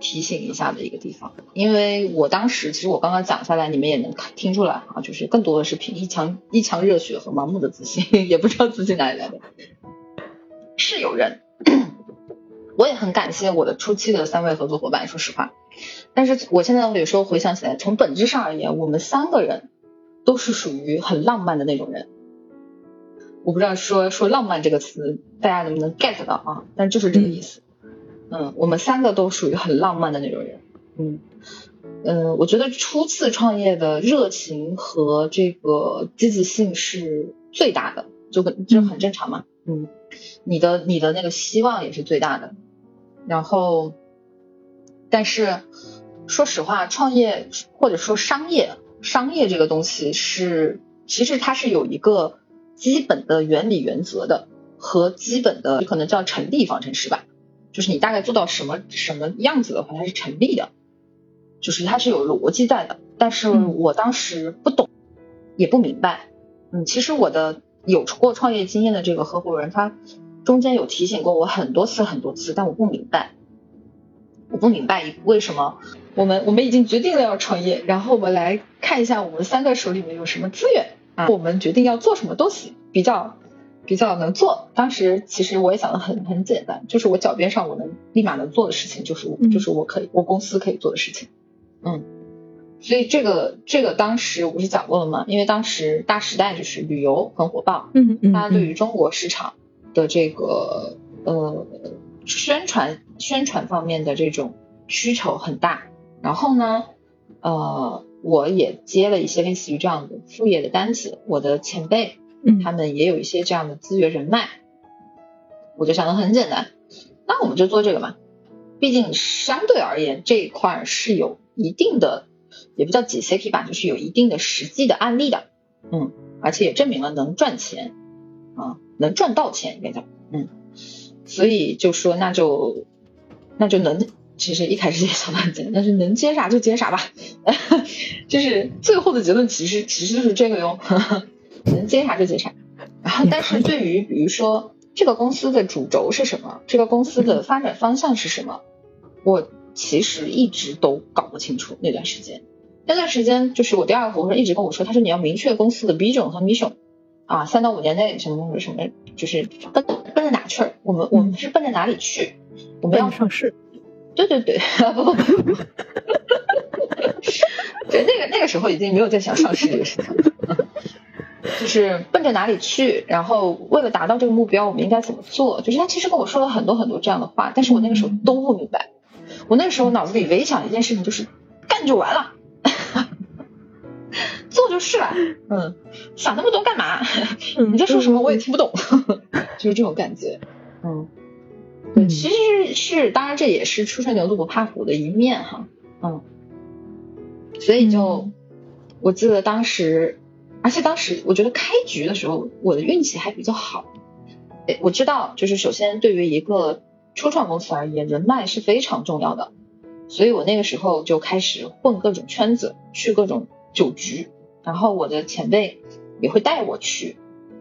提醒一下的一个地方，因为我当时其实我刚刚讲下来，你们也能听出来啊，就是更多的是凭一腔一腔热血和盲目的自信，也不知道自己哪里来的，是有人。我也很感谢我的初期的三位合作伙伴，说实话，但是我现在有时候回想起来，从本质上而言，我们三个人都是属于很浪漫的那种人。我不知道说说浪漫这个词大家能不能 get 到啊？但就是这个意思。嗯，我们三个都属于很浪漫的那种人。嗯嗯，我觉得初次创业的热情和这个积极性是最大的，就很这很正常嘛。嗯。你的你的那个希望也是最大的，然后，但是说实话，创业或者说商业，商业这个东西是其实它是有一个基本的原理原则的和基本的可能叫成立方程式吧，就是你大概做到什么什么样子的话，它是成立的，就是它是有逻辑在的。但是我当时不懂，也不明白。嗯，其实我的。有过创业经验的这个合伙人，他中间有提醒过我很多次很多次，但我不明白，我不明白为什么我们我们已经决定了要创业，然后我们来看一下我们三个手里面有什么资源啊，我们决定要做什么东西比较比较能做。当时其实我也想的很很简单，就是我脚边上我能立马能做的事情，就是我就是我可以我公司可以做的事情。嗯，所以这个这个当时我不是讲过了吗？因为当时大时代就是旅游很火爆，嗯嗯，大家对于中国市场的这个呃宣传宣传方面的这种需求很大，然后呢，呃，我也接了一些类似于这样的副业的单子，我的前辈嗯。他们也有一些这样的资源人脉，我就想的很简单，那我们就做这个嘛，毕竟相对而言这一块儿是有一定的，也不叫几 CP 吧，就是有一定的实际的案例的，嗯，而且也证明了能赚钱啊，能赚到钱应该叫，嗯，所以就说那就那就能。其实一开始也想的很简，但是能接啥就接啥吧，就是最后的结论其实其实就是这个哟，能接啥就接啥。然后，但是对于比如说这个公司的主轴是什么，这个公司的发展方向是什么，我其实一直都搞不清楚。那段时间，那段时间就是我第二个合伙人一直跟我说，他说你要明确公司的 vision 和 mission 啊，三到五年内什么什么，就是哪去儿，我们我们是奔着哪里去，我们要上市。对对对，不不不不，对那个那个时候已经没有在想上市这个事情了，就是奔着哪里去，然后为了达到这个目标，我们应该怎么做？就是他其实跟我说了很多很多这样的话，但是我那个时候都不明白。我那个时候脑子里唯一想一件事情就是干就完了，做就是了，嗯，想那么多干嘛？你在说什么我也听不懂，就是这种感觉，嗯。对，其实是，当然这也是初生牛犊不怕虎的一面哈，嗯，所以就我记得当时，而且当时我觉得开局的时候我的运气还比较好，诶，我知道就是首先对于一个初创公司而言，人脉是非常重要的，所以我那个时候就开始混各种圈子，去各种酒局，然后我的前辈也会带我去，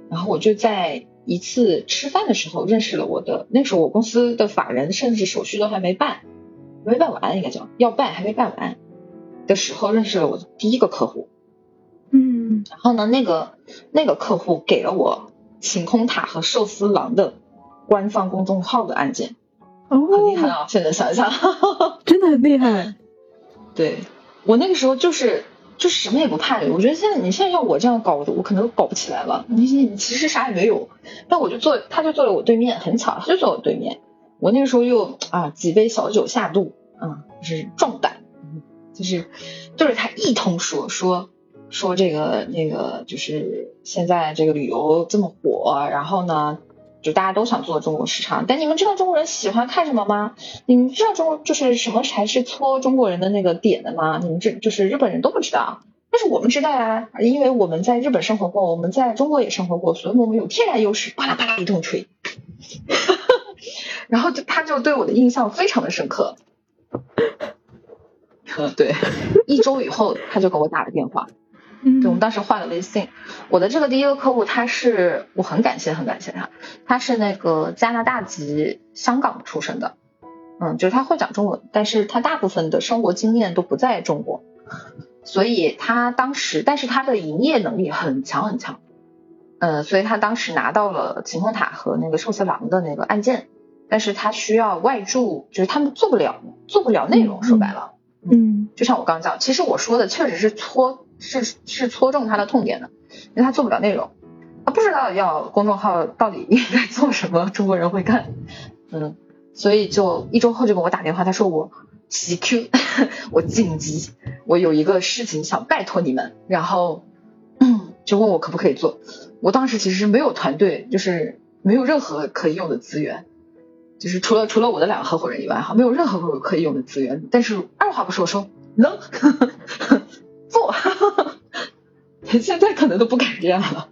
然后我就在。一次吃饭的时候认识了我的，那时候我公司的法人甚至手续都还没办，没办完应该叫要办还没办完的时候认识了我的第一个客户，嗯，然后呢那个那个客户给了我晴空塔和寿司郎的官方公众号的案件，哦，很厉害啊！现在想一想，真的很厉害。对我那个时候就是。就什么也不怕，我觉得现在你现在像我这样搞，我可能搞不起来了。你你其实啥也没有，但我就坐，他就坐在我对面，很巧，他就坐我对面。我那个时候又啊几杯小酒下肚，啊就是壮胆，就是对着他一通说说说这个那个就是现在这个旅游这么火，然后呢就大家都想做中国市场，但你们知道中国人喜欢看什么吗？你们知道中就是什么才是戳中国人的那个点的吗？你们这就是日本人都不知道，但是我们知道啊，因为我们在日本生活过，我们在中国也生活过，所以我们有天然优势。巴拉巴拉一通吹，然后就他就对我的印象非常的深刻。嗯，对，一周以后他就给我打了电话。对，我们当时换了微信。我的这个第一个客户，他是我很感谢，很感谢他。他是那个加拿大籍香港出生的，嗯，就是他会讲中文，但是他大部分的生活经验都不在中国，所以他当时，但是他的营业能力很强很强，嗯，所以他当时拿到了晴空塔和那个寿司郎的那个案件，但是他需要外注，就是他们做不了，做不了内容，说白了，嗯，就像我刚讲，其实我说的确实是戳。是是戳中他的痛点的，因为他做不了内容，他不知道要公众号到底应该做什么，中国人会看，嗯，所以就一周后就给我打电话，他说我急 Q，我紧急，我有一个事情想拜托你们，然后 就问我可不可以做。我当时其实没有团队，就是没有任何可以用的资源，就是除了除了我的两个合伙人以外哈，没有任何可以用的资源。但是二话不说，说能。做，现在可能都不敢这样了。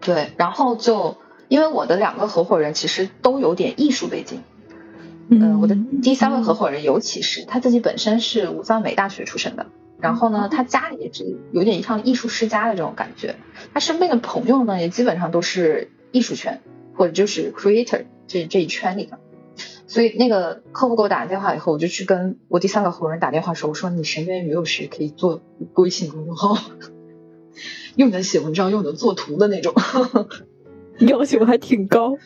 对，然后就因为我的两个合伙人其实都有点艺术背景，嗯，我的第三位合伙人尤其是他自己本身是武藏美大学出身的，然后呢，他家里也是有点像艺术世家的这种感觉，他身边的朋友呢也基本上都是艺术圈或者就是 creator 这这一圈里的。所以那个客户给我打完电话以后，我就去跟我第三个合伙人打电话说：“我说你身边有没有谁可以做微信公众号，又能写文章又能做图的那种？”要求还挺高。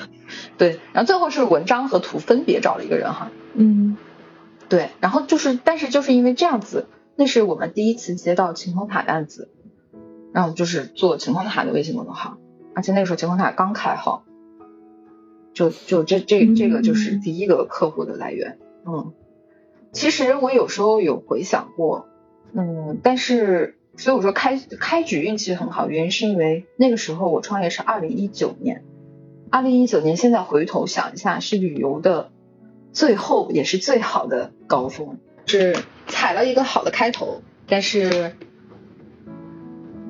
对，然后最后是文章和图分别找了一个人哈。嗯，对，然后就是，但是就是因为这样子，那是我们第一次接到晴空塔的案子，然后就是做晴空塔的微信公众号，而且那个时候晴空塔刚开号，就就这这这个就是第一个客户的来源。嗯，其实我有时候有回想过，嗯，但是所以我说开开局运气很好，原因是因为那个时候我创业是二零一九年，二零一九年现在回头想一下是旅游的最后也是最好的高峰，是踩了一个好的开头，但是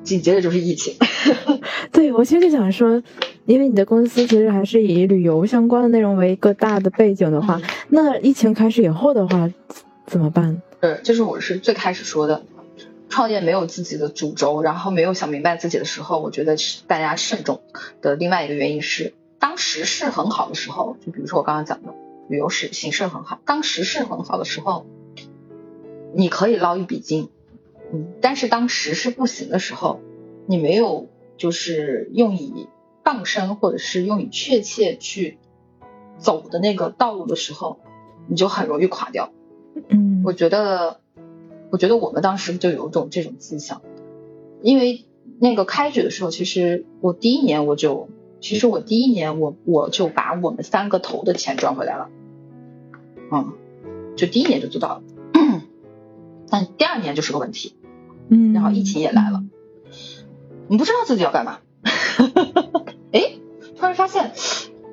紧接着就是疫情。对，我其实就想说，因为你的公司其实还是以旅游相关的内容为一个大的背景的话，嗯那疫情开始以后的话怎么办？呃，就是我是最开始说的，创业没有自己的主轴，然后没有想明白自己的时候，我觉得是大家慎重的另外一个原因是，当时势很好的时候，就比如说我刚刚讲的旅游是形势很好，当时势很好的时候，你可以捞一笔金，嗯，但是当时是不行的时候，你没有就是用以傍身或者是用以确切去走的那个道路的时候，你就很容易垮掉。嗯，我觉得，我觉得我们当时就有一种这种迹象，因为那个开局的时候，其实我第一年我就，其实我第一年我我就把我们三个头的钱赚回来了，嗯，就第一年就做到了，但第二年就是个问题，嗯，然后疫情也来了，你不知道自己要干嘛，哎，突然发现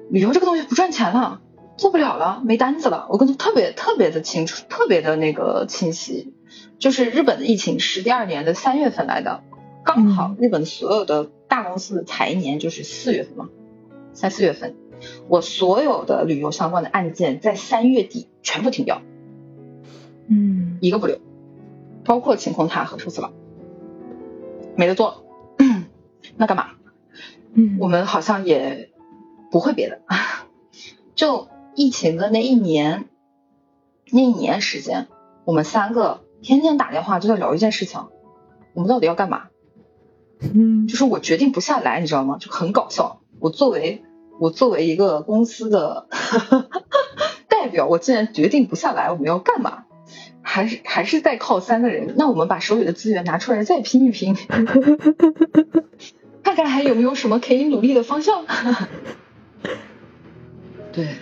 旅游这个东西不赚钱了。做不了了，没单子了。我跟特别特别的清楚，特别的那个清晰，就是日本的疫情是第二年的三月份来的，刚好日本所有的大公司的财年就是四月份嘛，三四月份，我所有的旅游相关的案件在三月底全部停掉，嗯。一个不留，包括晴空塔和寿司郎，没得做。那干嘛？嗯，我们好像也不会别的，就。疫情的那一年，那一年时间，我们三个天天打电话就在聊一件事情，我们到底要干嘛？嗯，就是我决定不下来，你知道吗？就很搞笑。我作为我作为一个公司的 代表，我竟然决定不下来，我们要干嘛？还是还是在靠三个人？那我们把手里的资源拿出来再拼一拼，看看还有没有什么可以努力的方向。对。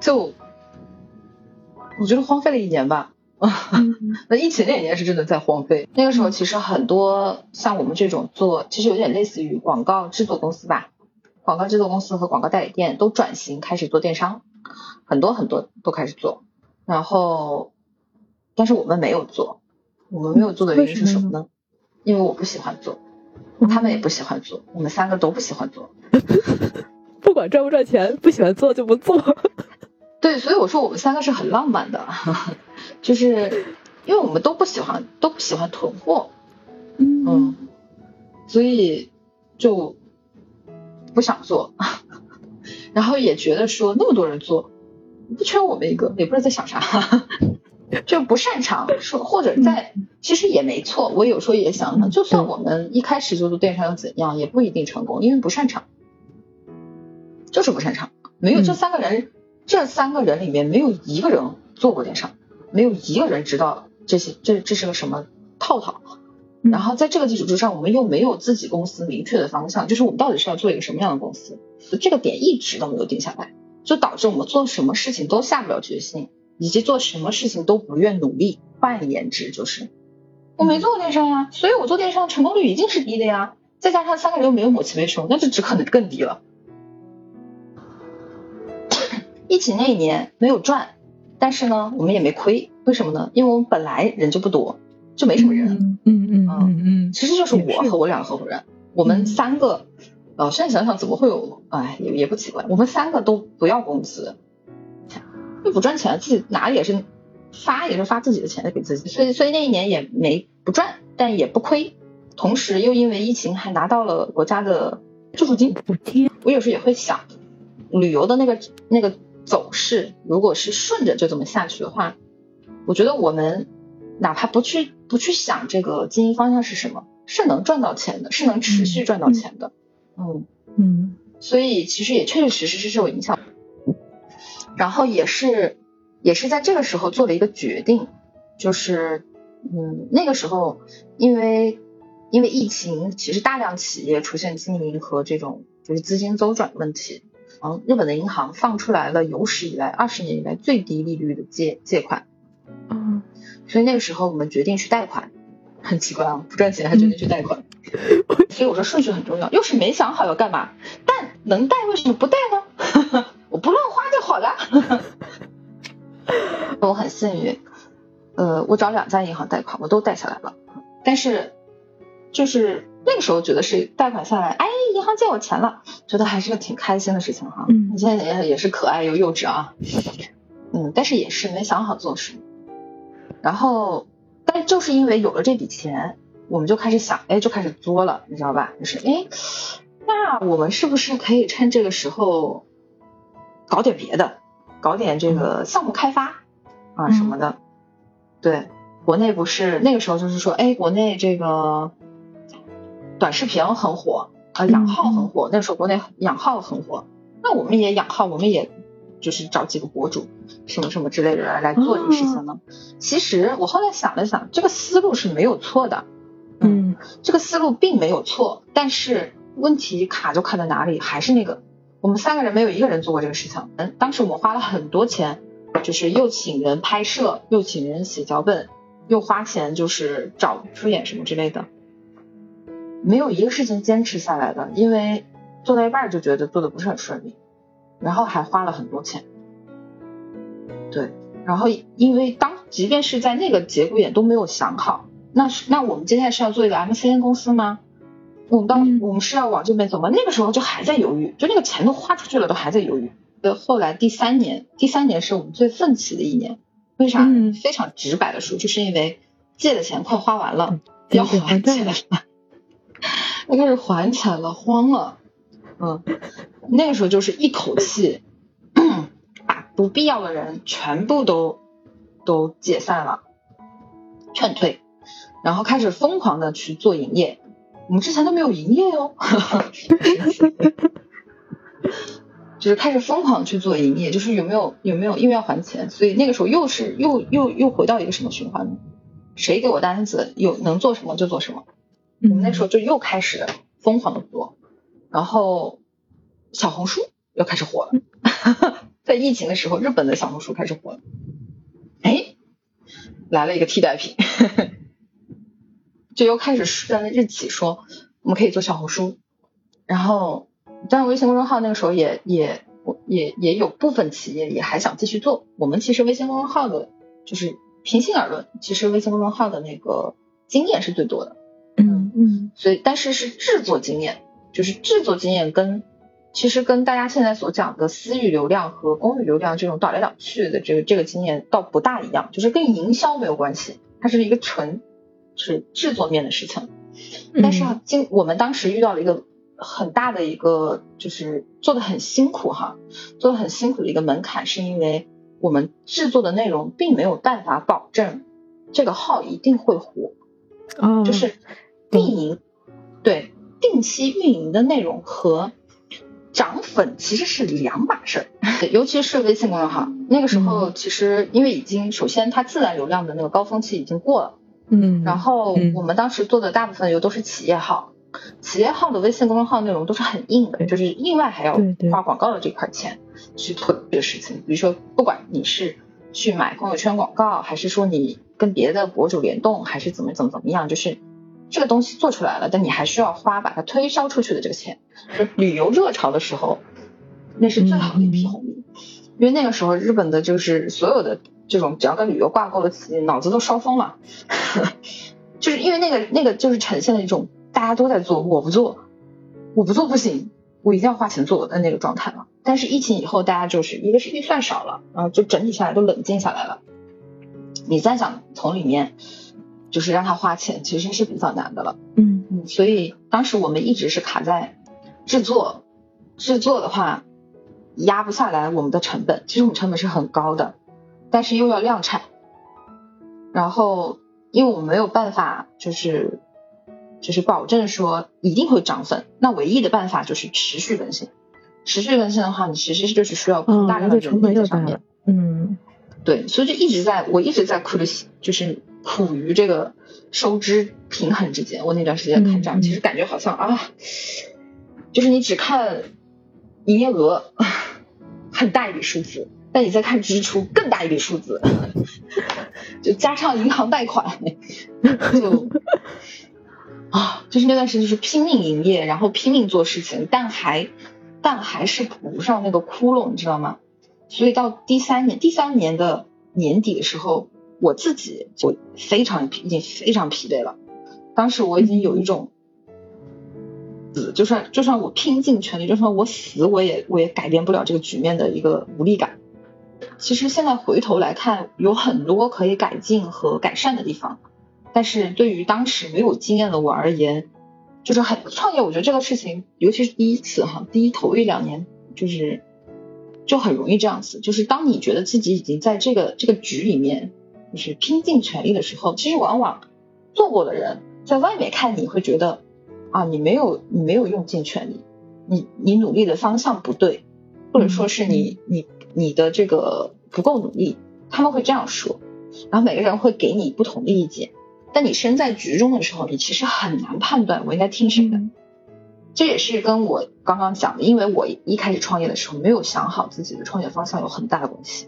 就我觉得荒废了一年吧，那疫情那一年是真的在荒废。那个时候其实很多像我们这种做，其实有点类似于广告制作公司吧，广告制作公司和广告代理店都转型开始做电商，很多很多都开始做。然后，但是我们没有做，我们没有做的原因是什么呢？因为我不喜欢做，他们也不喜欢做，我们三个都不喜欢做。不管赚不赚钱，不喜欢做就不做。对，所以我说我们三个是很浪漫的，就是因为我们都不喜欢，都不喜欢囤货，嗯，所以就不想做，然后也觉得说那么多人做，不缺我们一个，也不知道在想啥，就不擅长说，或者在其实也没错，我有时候也想，就算我们一开始就做电商又怎样，也不一定成功，因为不擅长，就是不擅长，没有这三个人。这三个人里面没有一个人做过电商，没有一个人知道这些这这是个什么套套。然后在这个基础之上，我们又没有自己公司明确的方向，就是我们到底是要做一个什么样的公司，这个点一直都没有定下来，就导致我们做什么事情都下不了决心，以及做什么事情都不愿努力。换言之，就是我没做过电商呀，所以我做电商成功率一定是低的呀。再加上三个人又没有某其为穷，那就只可能更低了。疫情那一年没有赚，但是呢，我们也没亏。为什么呢？因为我们本来人就不多，就没什么人。嗯嗯嗯嗯嗯，其实就是我和我两个合伙人，我们三个，呃，现在想想怎么会有，哎，也也不奇怪。我们三个都不要工资，又不赚钱，自己拿也是发也是发自己的钱给自己，所以所以那一年也没不赚，但也不亏。同时又因为疫情还拿到了国家的救助金补贴。我有时候也会想，旅游的那个那个。走势如果是顺着就这么下去的话，我觉得我们哪怕不去不去想这个经营方向是什么，是能赚到钱的，是能持续赚到钱的。嗯嗯，所以其实也确确实实是受影响。然后也是也是在这个时候做了一个决定，就是嗯那个时候因为因为疫情，其实大量企业出现经营和这种就是资金周转问题，嗯，日本的银行放出来了有史以来二十年以来最低利率的借借款，嗯，所以那个时候我们决定去贷款，很奇怪啊，不赚钱还决定去贷款，所以我说顺序很重要，又是没想好要干嘛，但能贷为什么不贷呢？我不乱好了。我很幸运，呃，我找两家银行贷款，我都贷下来了。但是，就是那个时候觉得是贷款下来，哎，银行借我钱了，觉得还是个挺开心的事情哈。嗯现在也也是可爱又幼稚啊。嗯，但是也是没想好做什么。然后，但就是因为有了这笔钱，我们就开始想，哎，就开始作了，你知道吧？就是，哎，那我们是不是可以趁这个时候搞点别的？搞点这个项目开发啊什么的。对，国内不是那个时候就是说，哎，国内这个短视频很火呃，养号很火。那时候国内养号很火，那我们也养号，我们也就是找几个博主什么什么之类的来来做这个事情呢。其实我后来想了想，这个思路是没有错的，嗯这个思路并没有错，但是问题卡就卡在哪里？还是那个，我们三个人没有一个人做过这个事情。嗯，当时我们花了很多钱，就是又请人拍摄，又请人写脚本，又花钱就是找出演什么之类的，没有一个事情坚持下来的，因为做到一半就觉得做的不是很顺利，然后还花了很多钱。对，然后因为当即便是在那个节骨眼都没有想好，那是那我们接下来是要做一个 MCN 公司吗？我们当、嗯我们是要往这边走吗？那个时候就还在犹豫，就那个钱都花出去了，都还在犹豫。呃，后来第三年，第三年是我们最奋起的一年，为啥？嗯非常直白的说，就是因为借的钱快花完了，得要还钱了，要开始还钱了，慌了。嗯，那个时候就是一口气把不必要的人全部都都解散了，劝退，然后开始疯狂的去做营业。我们之前都没有营业哦，就是开始疯狂去做营业，就是有没有有没有因为要还钱，所以那个时候又是又又又回到一个什么循环呢？谁给我单子，有能做什么就做什么。我们那时候就又开始疯狂的做，然后小红书又开始火了，在疫情的时候，日本的小红书开始火了，哎，来了一个替代品，就又开始在那日起说我们可以做小红书，然后当然微信公众号那个时候也也也也有部分企业也还想继续做，我们其实微信公众号的就是平心而论，其实微信公众号的那个经验是最多的。嗯。嗯。所以但是是制作经验，就是制作经验跟其实跟大家现在所讲的私域流量和公域流量这种倒来倒去的这个这个经验倒不大一样，就是跟营销没有关系，它是一个纯是制作面的事情。但是啊，今我们当时遇到了一个很大的一个，就是做的很辛苦哈，做的很辛苦的一个门槛，是因为我们制作的内容并没有办法保证这个号一定会火。哦，就是运营，对定期运营的内容和涨粉其实是两码事儿，尤其是微信公众号，那个时候其实因为已经首先它自然流量的那个高峰期已经过了，嗯，然后嗯。我们当时做的大部分又都是企业号，企业号的微信公众号内容都是很硬的，就是另外还要花广告的这块钱去推这个事情。比如说，不管你是去买朋友圈广告，还是说你跟别的博主联动，还是怎么怎么怎么样，就是这个东西做出来了，但你还需要花把它推销出去的这个钱。就是旅游热潮的时候，那是最好的一批红利，因为那个时候日本的就是所有的这种只要跟旅游挂钩的企业，脑子都烧疯了。就是因为那个那个就是呈现了一种大家都在做，我不做，我不做不行，我一定要花钱做的那个状态嘛。但是疫情以后，大家就是一个是预算少了，然后就整体下来都冷静下来了。你再想从里面就是让他花钱，其实是比较难的了。嗯嗯，所以当时我们一直是卡在制作，制作的话压不下来我们的成本，其实我们成本是很高的，但是又要量产，然后因为我们没有办法就是就是保证说一定会涨粉，那唯一的办法就是持续更新，持续更新的话，你其实就是需要嗯，大量的成本力在上面。嗯。对，所以就一直在我一直在苦的，就是苦于这个收支平衡之间。我那段时间看账，其实感觉好像啊，就是你只看营业额，很大一笔数字，但你再看支出，更大一笔数字，就加上银行贷款，就。啊，就是那段时间，就是拼命营业，然后拼命做事情，但还但还是补不上那个窟窿，你知道吗？所以到第三年，第三年的年底的时候，我自己就非常已经非常疲惫了。当时我已经有一种死，就算就算我拼尽全力，就算我死，我也我也改变不了这个局面的一个无力感。其实现在回头来看，有很多可以改进和改善的地方。但是对于当时没有经验的我而言，就是很创业，我觉得这个事情，尤其是第一次哈，第一头一两年，就是就很容易这样子。就是当你觉得自己已经在这个这个局里面，就是拼尽全力的时候，其实往往做过的人在外面看你会觉得啊，你没有你没有用尽全力，你你努力的方向不对，或者说是你你你的这个不够努力，他们会这样说，然后每个人会给你不同的意见。但你身在局中的时候，你其实很难判断我应该听谁的。这也是跟我刚刚讲的，因为我一开始创业的时候没有想好自己的创业方向有很大的关系。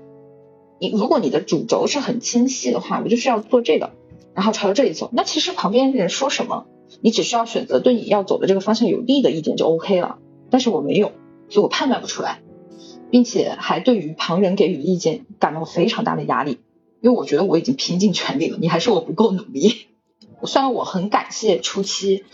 你如果你的主轴是很清晰的话，我就是要做这个，然后朝着这里走。那其实旁边人说什么，你只需要选择对你要走的这个方向有利的意见就 OK 了。但是我没有，所以我判断不出来，并且还对于旁人给予意见感到非常大的压力。因为我觉得我已经拼尽全力了，你还是我不够努力。虽然我很感谢初期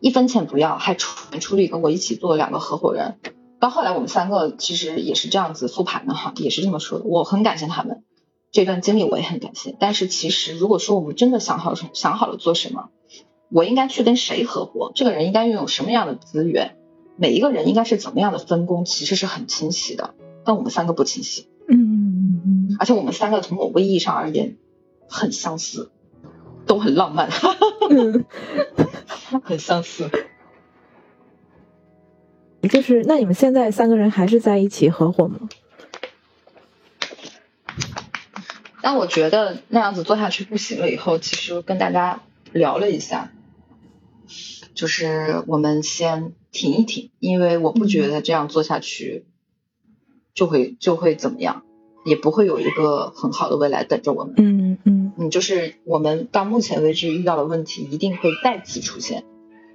一分钱不要还出出力跟我一起做了两个合伙人，到后来我们三个其实也是这样子复盘的哈，也是这么说的。我很感谢他们这段经历，我也很感谢。但是其实如果说我们真的想好想好了做什么，我应该去跟谁合伙，这个人应该拥有什么样的资源，每一个人应该是怎么样的分工，其实是很清晰的。但我们三个不清晰。嗯而且我们三个从某个意义上而言很相似，都很浪漫，很相似。就是那你们现在三个人还是在一起合伙吗？但我觉得那样子做下去不行了以后，其实跟大家聊了一下，就是我们先停一停，因为我不觉得这样做下去就会就会怎么样。也不会有一个很好的未来等着我们。嗯嗯嗯，就是我们到目前为止遇到的问题一定会再次出现。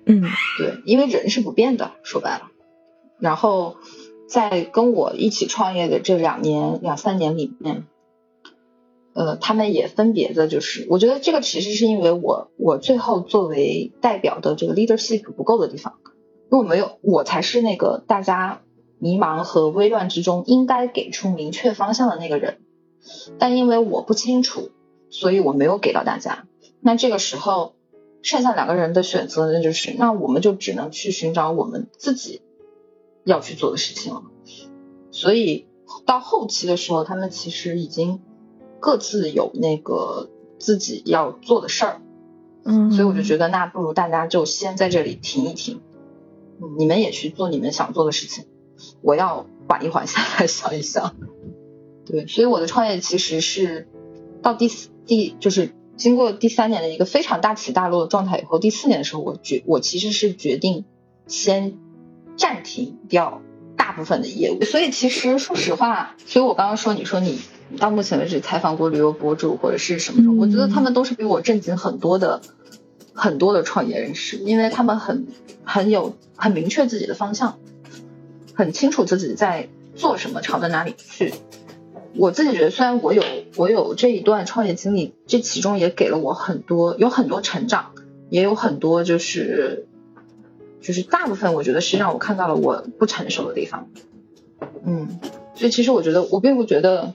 嗯，对，因为人是不变的，说白了。然后在跟我一起创业的这两年两三年里面，呃，他们也分别的，就是我觉得这个其实是因为我我最后作为代表的这个 leadership 不够的地方，因为我没有我才是那个大家。迷茫和危乱之中，应该给出明确方向的那个人，但因为我不清楚，所以我没有给到大家。那这个时候，剩下两个人的选择，那就是那我们就只能去寻找我们自己要去做的事情了。所以到后期的时候，他们其实已经各自有那个自己要做的事儿。嗯，所以我就觉得，那不如大家就先在这里停一停，你们也去做你们想做的事情。我要缓一缓下来想一想，对，所以我的创业其实是到第四第就是经过第三年的一个非常大起大落的状态以后，第四年的时候，我决我其实是决定先暂停掉大部分的业务。所以其实说实话，所以我刚刚说你说你到目前为止采访过旅游博主或者是什么，我觉得他们都是比我正经很多的很多的创业人士，因为他们很很有很明确自己的方向。很清楚自己在做什么，朝着哪里去。我自己觉得，虽然我有我有这一段创业经历，这其中也给了我很多，有很多成长，也有很多就是就是大部分我觉得是让我看到了我不成熟的地方。嗯，所以其实我觉得我并不觉得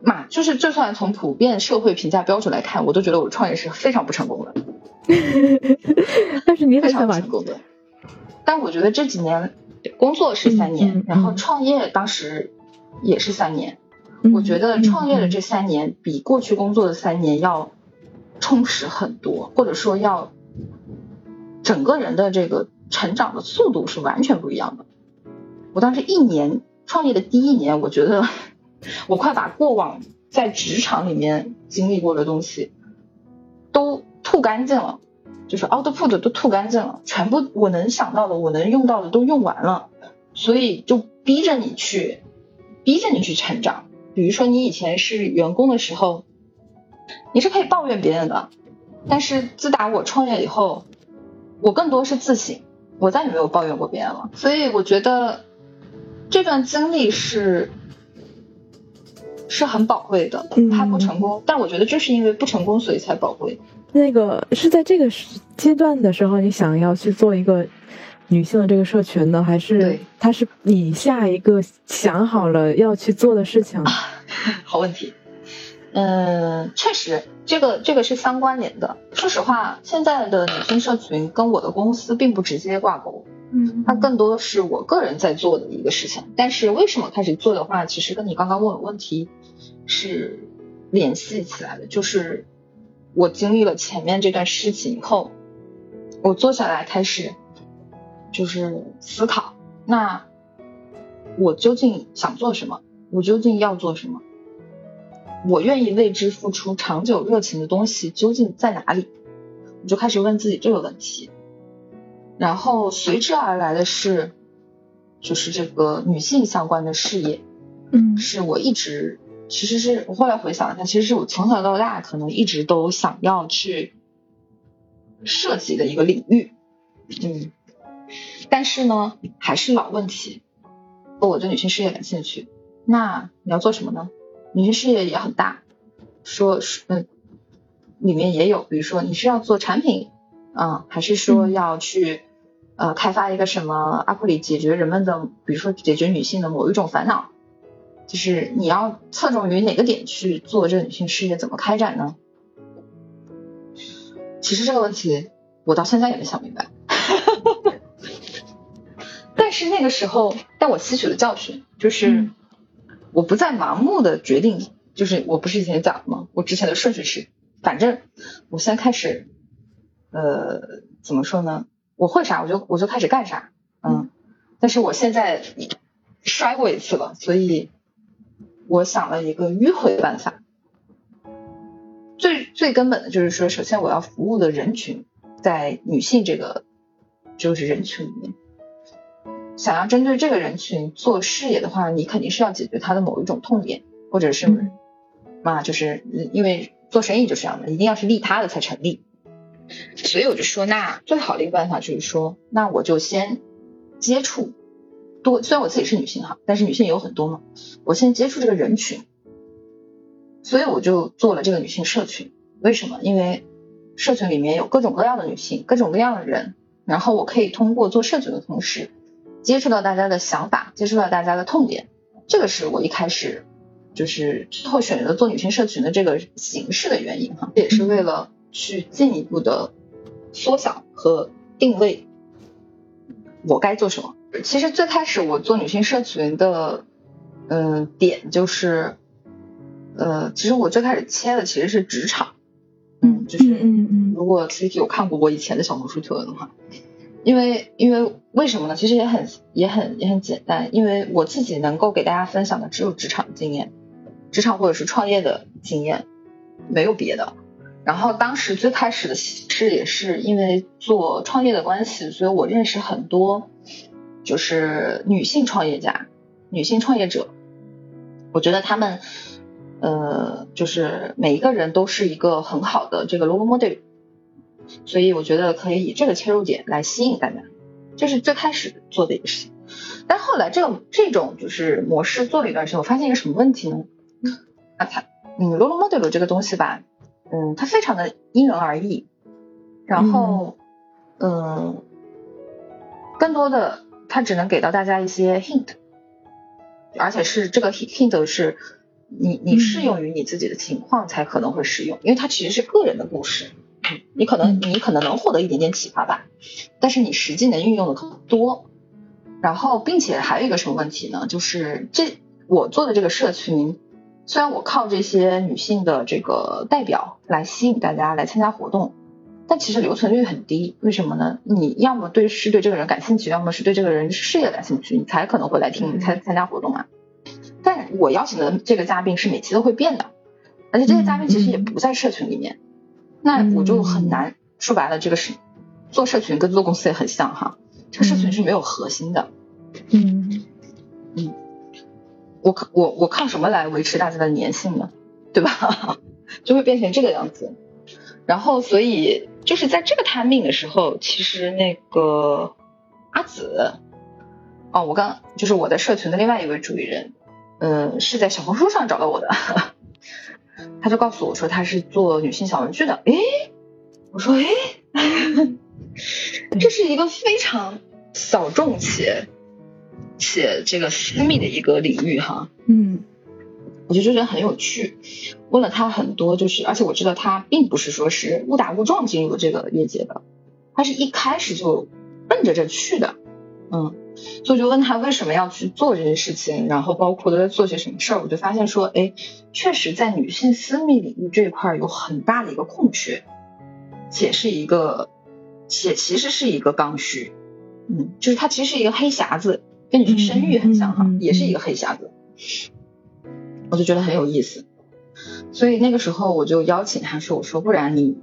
嘛，就是就算从普遍社会评价标准来看，我都觉得我创业是非常不成功的。但是你非常成功的，但我觉得这几年。工作是三年，然后创业当时也是三年。我觉得创业的这三年比过去工作的三年要充实很多，或者说要整个人的这个成长的速度是完全不一样的。我当时一年创业的第一年，我觉得我快把过往在职场里面经历过的东西都吐干净了，就是 output 都吐干净了，全部我能想到的、我能用到的都用完了，所以就逼着你去，逼着你去成长。比如说你以前是员工的时候，你是可以抱怨别人的，但是自打我创业以后，我更多是自省，我再也没有抱怨过别人了。所以我觉得这段经历是。是很宝贵的，他不成功，但我觉得正是因为不成功，所以才宝贵。那个是在这个阶段的时候，你想要去做一个女性的这个社群呢，还是它是你下一个想好了要去做的事情？好问题。嗯，确实，这个这个是相关联的。说实话，现在的女性社群跟我的公司并不直接挂钩。嗯，它更多的是我个人在做的一个事情。但是为什么开始做的话，其实跟你刚刚问的问题。是联系起来的，就是我经历了前面这段事情以后，我坐下来开始就是思考，那我究竟想做什么？我究竟要做什么？我愿意为之付出长久热情的东西究竟在哪里？我就开始问自己这个问题，然后随之而来的是，就是这个女性相关的事业，嗯，是我一直。其实是我后来回想一下，其实是我从小到大可能一直都想要去设计的一个领域，嗯，但是呢，还是老问题，我对女性事业感兴趣，那你要做什么呢？女性事业也很大，说嗯，里面也有，比如说你是要做产品，嗯，还是说要去呃开发一个什么 app 里解决人们的，比如说解决女性的某一种烦恼。就是你要侧重于哪个点去做这个女性事业，怎么开展呢？其实这个问题我到现在也没想明白。但是那个时候，但我吸取了教训，就是我不再盲目的决定，就是我不是以前讲的吗？我之前的顺序是，反正我先开始，呃，怎么说呢？我会啥我就我就开始干啥，嗯。但是我现在摔过一次了，所以。我想了一个迂回的办法，最最根本的就是说，首先我要服务的人群在女性这个就是人群里面，想要针对这个人群做事业的话，你肯定是要解决他的某一种痛点，或者是嘛，就是因为做生意就是这样的，一定要是利他的才成立。所以我就说，那最好的一个办法就是说，那我就先接触。多，虽然我自己是女性哈，但是女性也有很多嘛。我先接触这个人群，所以我就做了这个女性社群。为什么？因为社群里面有各种各样的女性，各种各样的人，然后我可以通过做社群的同时，接触到大家的想法，接触到大家的痛点。这个是我一开始就是最后选择做女性社群的这个形式的原因哈，也是为了去进一步的缩小和定位我该做什么。其实最开始我做女性社群的，嗯，点就是，呃，其实我最开始切的其实是职场，嗯，就是，嗯嗯，如果 C T 有看过我以前的小红书推文的话，因为因为为什么呢？其实也很也很也很简单，因为我自己能够给大家分享的只有职场经验，职场或者是创业的经验，没有别的。然后当时最开始的是也是因为做创业的关系，所以我认识很多。就是女性创业家、女性创业者，我觉得他们，呃，就是每一个人都是一个很好的这个 role model，所以我觉得可以以这个切入点来吸引大家，这是最开始做的一个事情。但后来这个这种就是模式做了一段时间，我发现一个什么问题呢？啊，它，嗯，role model 这个东西吧，嗯，它非常的因人而异，然后，嗯，更多的。它只能给到大家一些 hint，而且是这个 hint 是你你适用于你自己的情况才可能会适用，因为它其实是个人的故事，你可能你可能能获得一点点启发吧，但是你实际能运用的可能多。然后，并且还有一个什么问题呢？就是这我做的这个社群，虽然我靠这些女性的这个代表来吸引大家来参加活动。但其实留存率很低，为什么呢？你要么对是对这个人感兴趣，要么是对这个人事业感兴趣，你才可能会来听才参加活动嘛。但我邀请的这个嘉宾是每期都会变的，而且这些嘉宾其实也不在社群里面，那我就很难。说白了，这个是做社群跟做公司也很像哈，这个社群是没有核心的。嗯嗯，我靠我我靠什么来维持大家的粘性呢？对吧？就会变成这个样子。然后所以就是在这个 timing 的时候，其实那个阿紫，哦，我刚就是我的社群的另外一位主理人，嗯，是在小红书上找到我的，他就告诉我说他是做女性小文具的，诶。我说，哎，这是一个非常小众且且这个私密的一个领域哈。嗯，我就觉得很有趣。问了他很多，就是而且我知道他并不是说是误打误撞进入这个业界的，他是一开始就奔着这去的。嗯，所以就问他为什么要去做这些事情，然后包括都在做些什么事儿，我就发现说，哎，确实在女性私密领域这一块有很大的一个空缺。且是一个，且其实是一个刚需，嗯，就是它其实是一个黑匣子，跟女性生育很像哈，也是一个黑匣子，我就觉得很有意思，所以那个时候我就邀请他说，我说不然你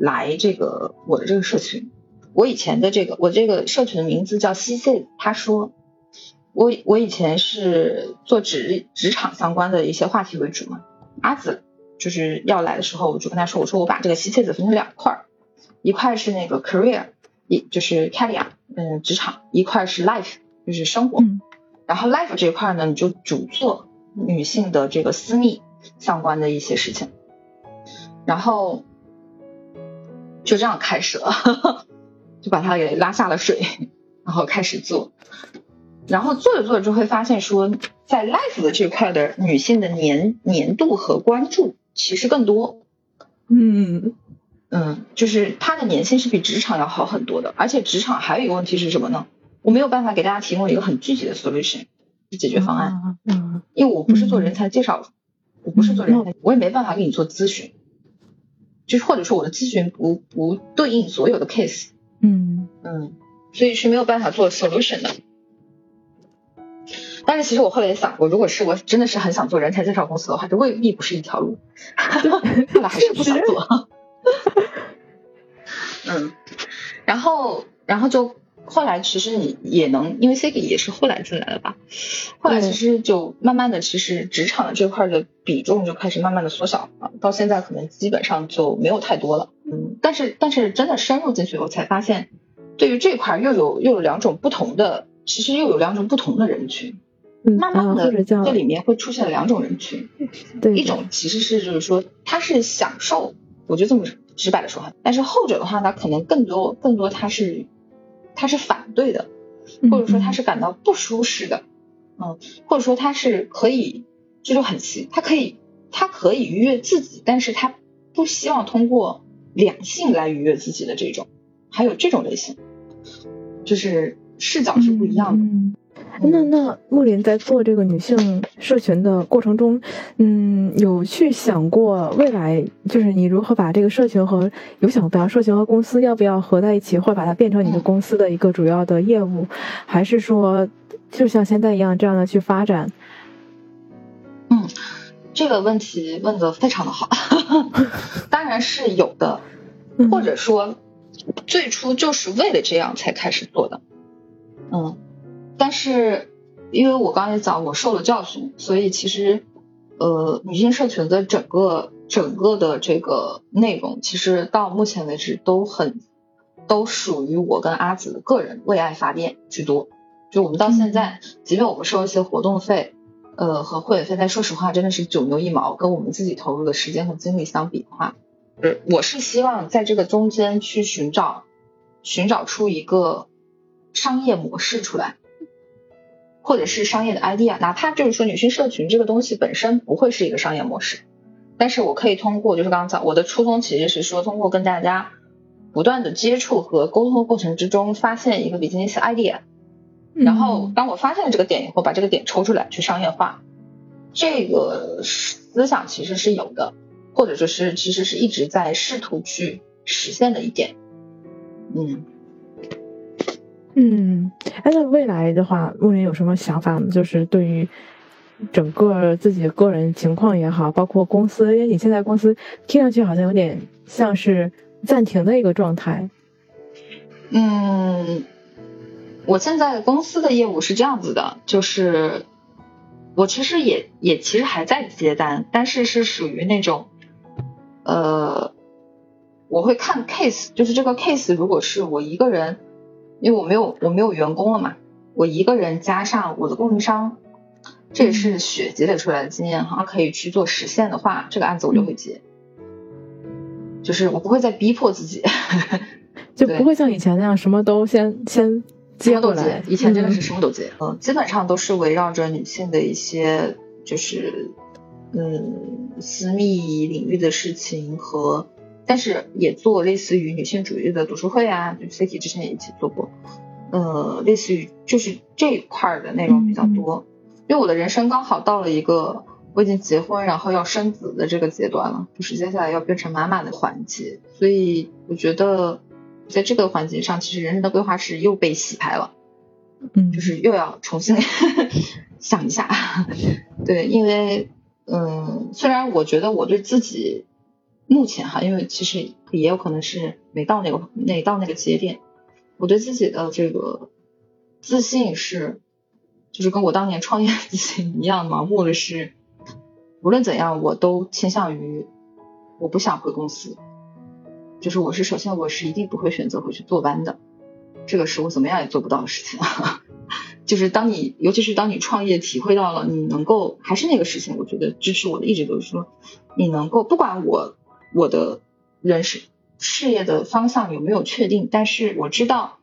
来这个我的这个社群，我以前的这个我这个社群的名字叫西 C，他说我我以前是做职职场相关的一些话题为主嘛，阿紫就是要来的时候，我就跟他说，我说我把这个西 C 子分成两块儿。一块是那个 career，一就是 career，嗯，职场；一块是 life，就是生活。然后 life 这块呢，你就主做女性的这个私密相关的一些事情。然后就这样开始了，就把他给拉下了水，然后开始做。然后做着做着就会发现说，在 life 的这块的女性的年年度和关注其实更多。嗯。嗯，就是它的粘性是比职场要好很多的，而且职场还有一个问题是什么呢？我没有办法给大家提供一个很具体的 solution 解决方案，嗯，因为我不是做人才介绍，我不是做人才，我也没办法给你做咨询，就是或者说我的咨询不不对应所有的 case，嗯。嗯，所以是没有办法做 solution 的。但是其实我后来也想过，如果是我真的是很想做人才介绍公司的话，这未必不是一条路，后来还是不想做。嗯，然后，然后就后来，其实你也能，因为 C i G 也是后来进来的吧。后来其实就慢慢的，其实职场的这块的比重就开始慢慢的缩小了，到现在可能基本上就没有太多了。嗯，但是但是真的深入进去我才发现，对于这块又有又有两种不同的，其实又有两种不同的人群。慢慢的，这里面会出现两种人群。对，一种其实是就是说他是享受。我就这么直白的说哈，但是后者的话，他可能更多更多他是他是反对的，或者说他是感到不舒适的，嗯，或者说他是可以，这就很奇，他可以他可以愉悦自己，但是他不希望通过两性来愉悦自己的这种，还有这种类型，就是视角是不一样的。那那木林在做这个女性社群的过程中，嗯，有去想过未来就是你如何把这个社群和有想把社群和公司要不要合在一起，或者把它变成你的公司的一个主要的业务，还是说就像现在一样这样的去发展？嗯，这个问题问的非常的好，当然是有的，或者说最初就是为了这样才开始做的，嗯。但是，因为我刚才讲我受了教训，所以其实，呃，女性社群的整个整个的这个内容，其实到目前为止都很都属于我跟阿紫的个人为爱发电居多。就我们到现在，即便我们收一些活动费，呃，和会员费，但说实话，真的是九牛一毛，跟我们自己投入的时间和精力相比的话，呃，我是希望在这个中间去寻找寻找出一个商业模式出来。或者是商业的 idea，哪怕就是说女性社群这个东西本身不会是一个商业模式，但是我可以通过就是刚才我的初衷其实是说通过跟大家不断的接触和沟通的过程之中发现一个比基尼斯 idea，然后当我发现了这个点以后，把这个点抽出来去商业化，这个思想其实是有的，或者就是其实是一直在试图去实现的一点，嗯。嗯，哎，那未来的话，牧人有什么想法呢？就是对于整个自己个人情况也好，包括公司，因为你现在公司听上去好像有点像是暂停的一个状态。嗯，我现在公司的业务是这样子的，就是我其实也也其实还在接单，但是是属于那种，呃，我会看 case，就是这个 case 如果是我一个人，因为我没有我没有员工了嘛，我一个人加上我的供应商，这也是血积累出来的经验哈，可以去做实现的话，这个案子我就会接，就是我不会再逼迫自己。就不会像以前那样什么都先先接过来，以前真的是什么都接，嗯，基本上都是围绕着女性的一些就是嗯私密领域的事情和，但是也做类似于女性主义的读书会啊，就 City 之前也一起做过，呃，类似于就是这一块的内容比较多，因为我的人生刚好到了一个我已经结婚然后要生子的这个阶段了，就是接下来要变成妈妈的环节，所以我觉得。在这个环节上，其实人生的规划是又被洗牌了，嗯，就是又要重新 想一下，对，因为嗯，虽然我觉得我对自己目前哈，因为其实也有可能是没到那个没到那个节点，我对自己的这个自信是，就是跟我当年创业自信一样盲目的是，无论怎样，我都倾向于我不想回公司。就是我是首先我是一定不会选择回去坐班的，这个是我怎么样也做不到的事情。就是当你尤其是当你创业体会到了你能够还是那个事情，我觉得支持我的一直都是说你能够不管我我的人事事业的方向有没有确定，但是我知道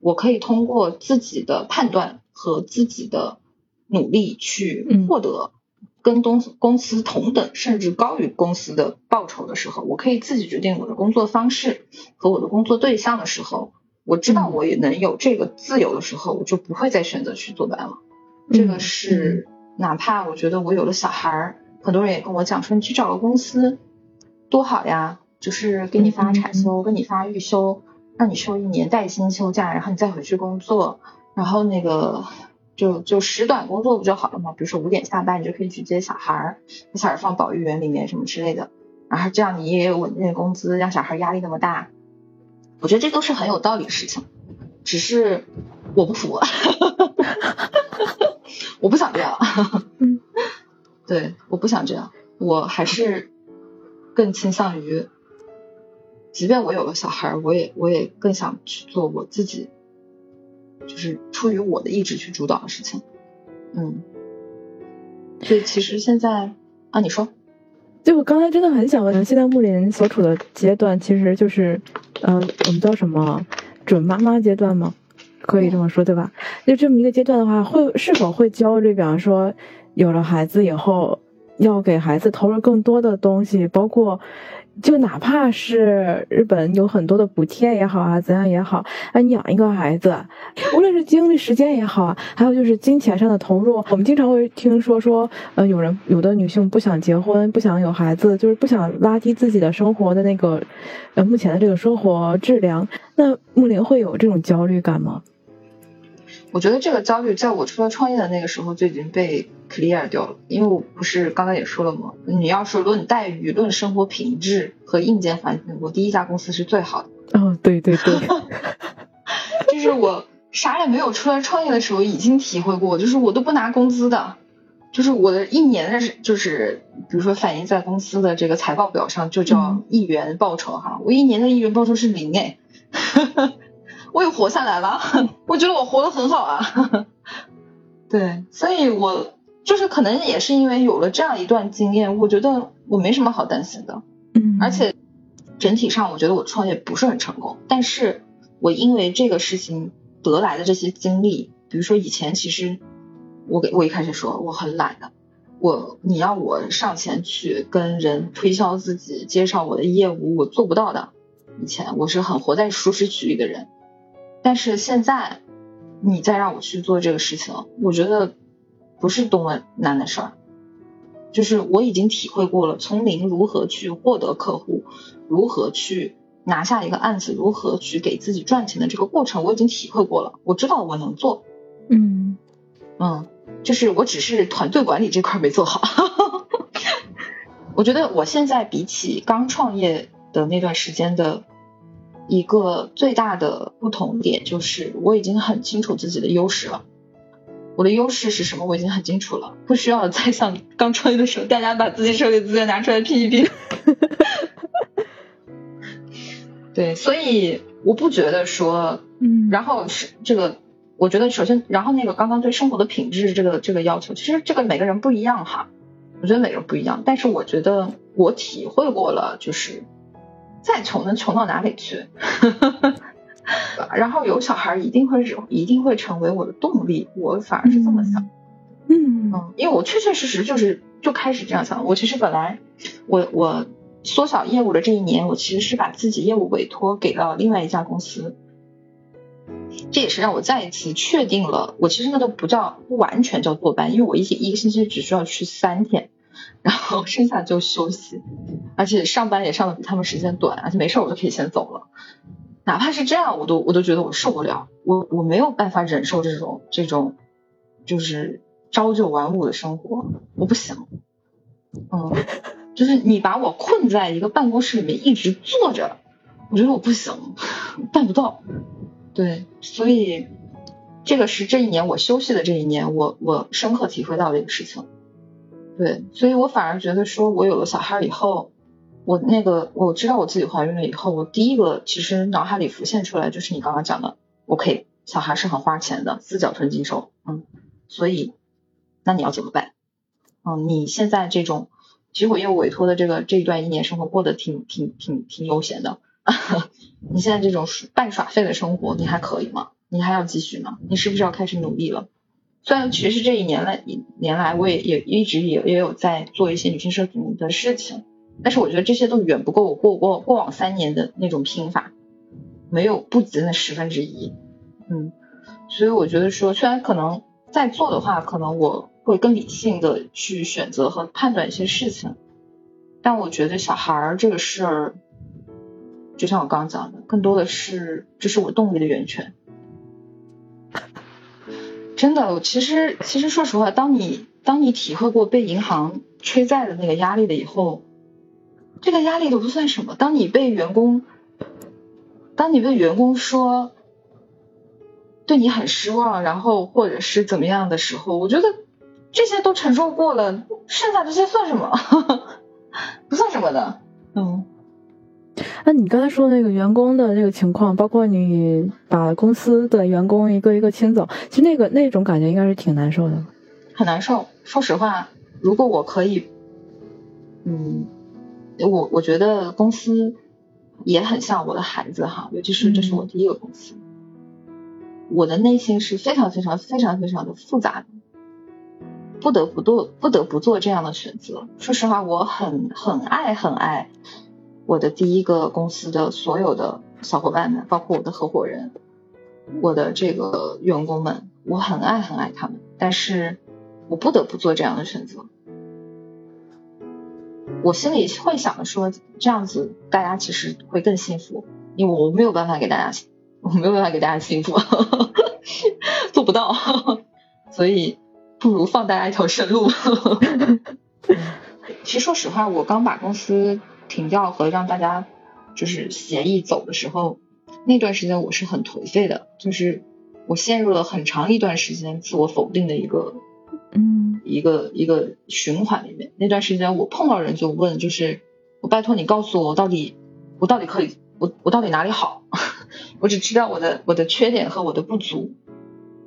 我可以通过自己的判断和自己的努力去获得。跟公公司同等甚至高于公司的报酬的时候，我可以自己决定我的工作方式和我的工作对象的时候，我知道我也能有这个自由的时候，我就不会再选择去坐班了。这个是哪怕我觉得我有了小孩儿，很多人也跟我讲说你去找个公司多好呀，就是给你发产休，给你发预休，让你休一年带薪休假，然后你再回去工作，然后那个。就就时短工作不就好了吗？比如说五点下班，你就可以去接小孩儿，把小孩放保育园里面什么之类的，然后这样你也有稳定的工资，让小孩压力那么大，我觉得这都是很有道理的事情，只是我不服，我不想这样，对，我不想这样，我还是更倾向于，即便我有了小孩，我也我也更想去做我自己。就是出于我的意志去主导的事情，嗯，所以其实现在啊，你说，就我刚才真的很想问，现在木林所处的阶段其实就是，嗯，我们叫什么准妈妈阶段吗？可以这么说对吧？就这么一个阶段的话，会是否会焦虑？比方说有了孩子以后，要给孩子投入更多的东西，包括。就哪怕是日本有很多的补贴也好啊，怎样也好，啊，你养一个孩子，无论是精力时间也好啊，还有就是金钱上的投入，我们经常会听说说，呃，有人有的女性不想结婚，不想有孩子，就是不想拉低自己的生活的那个，呃，目前的这个生活质量。那木林会有这种焦虑感吗？我觉得这个焦虑在我出来创业的那个时候就已经被 clear 掉了，因为我不是刚才也说了吗？你要是论待遇、论生活品质和硬件环境，我第一家公司是最好的。哦，对对对，就是我啥也没有出来创业的时候已经体会过，就是我都不拿工资的，就是我的一年的，就是比如说反映在公司的这个财报表上就叫一元报酬哈，我一年的一元报酬是零哎。我也活下来了，我觉得我活得很好啊。对，所以我就是可能也是因为有了这样一段经验，我觉得我没什么好担心的。嗯，而且整体上我觉得我创业不是很成功，但是我因为这个事情得来的这些经历，比如说以前其实我给我一开始说我很懒的，我你要我上前去跟人推销自己，介绍我的业务，我做不到的。以前我是很活在舒适区里的人。但是现在，你再让我去做这个事情，我觉得不是多么难的事儿。就是我已经体会过了，从零如何去获得客户，如何去拿下一个案子，如何去给自己赚钱的这个过程，我已经体会过了。我知道我能做。嗯嗯，就是我只是团队管理这块没做好。我觉得我现在比起刚创业的那段时间的一个最大的不同点，就是我已经很清楚自己的优势了。我的优势是什么？我已经很清楚了，不需要再像刚创业的时候，大家把自己手里资源拿出来拼一拼。对，所以我不觉得说，嗯，然后是这个，我觉得首先，然后那个刚刚对生活的品质这个这个要求，其实这个每个人不一样哈，我觉得每个人不一样，但是我觉得我体会过了，就是再穷能穷到哪里去。然后有小孩一定会是一定会成为我的动力，我反而是这么想，嗯嗯，因为我确确实实就是就开始这样想。我其实本来我我缩小业务的这一年，我其实是把自己业务委托给到另外一家公司，这也是让我再一次确定了，我其实那都不叫不完全叫坐班，因为我一一个星期只需要去三天，然后剩下就休息，而且上班也上的比他们时间短，而且没事我就可以先走了。哪怕是这样，我都我都觉得我受不了，我我没有办法忍受这种这种就是朝九晚五的生活，我不行。嗯，就是你把我困在一个办公室里面一直坐着，我觉得我不行，办不到。对，所以这个是这一年我休息的这一年，我我深刻体会到的一个事情。对，所以我反而觉得说我有了小孩以后。我那个我知道我自己怀孕了以后，我第一个其实脑海里浮现出来就是你刚刚讲的，OK，小孩是很花钱的，四脚吞金兽，嗯，所以那你要怎么办？嗯，你现在这种其实我业务委托的这个这一段一年生活过得挺挺挺挺悠闲的，你现在这种半耍废的生活你还可以吗？你还要继续吗？你是不是要开始努力了？虽然其实这一年来一年来我也也一直也也有在做一些女性社群的事情。但是我觉得这些都远不够我过过过往三年的那种拼法，没有不及那十分之一，嗯，所以我觉得说，虽然可能在做的话，可能我会更理性的去选择和判断一些事情，但我觉得小孩儿这个事儿，就像我刚刚讲的，更多的是这是我动力的源泉。真的，其实其实说实话，当你当你体会过被银行催债的那个压力了以后。这个压力都不算什么。当你被员工，当你被员工说对你很失望，然后或者是怎么样的时候，我觉得这些都承受过了，剩下这些算什么？不算什么的。嗯。那你刚才说那个员工的那个情况，包括你把公司的员工一个一个清走，其实那个那种感觉应该是挺难受的。很难受。说实话，如果我可以，嗯。我我觉得公司也很像我的孩子哈，尤其是这是我第一个公司，我的内心是非常非常非常非常的复杂的，不得不做不得不做这样的选择。说实话，我很很爱很爱我的第一个公司的所有的小伙伴们，包括我的合伙人，我的这个员工们，我很爱很爱他们，但是我不得不做这样的选择。我心里会想着说，这样子大家其实会更幸福，因为我没有办法给大家，我没有办法给大家幸福，做不到，所以不如放大家一条生路。其实说实话，我刚把公司停掉和让大家就是协议走的时候，那段时间我是很颓废的，就是我陷入了很长一段时间自我否定的一个。嗯，一个一个循环里面，那段时间我碰到人就问，就是我拜托你告诉我，我到底我到底可以，我我到底哪里好？我只知道我的我的缺点和我的不足，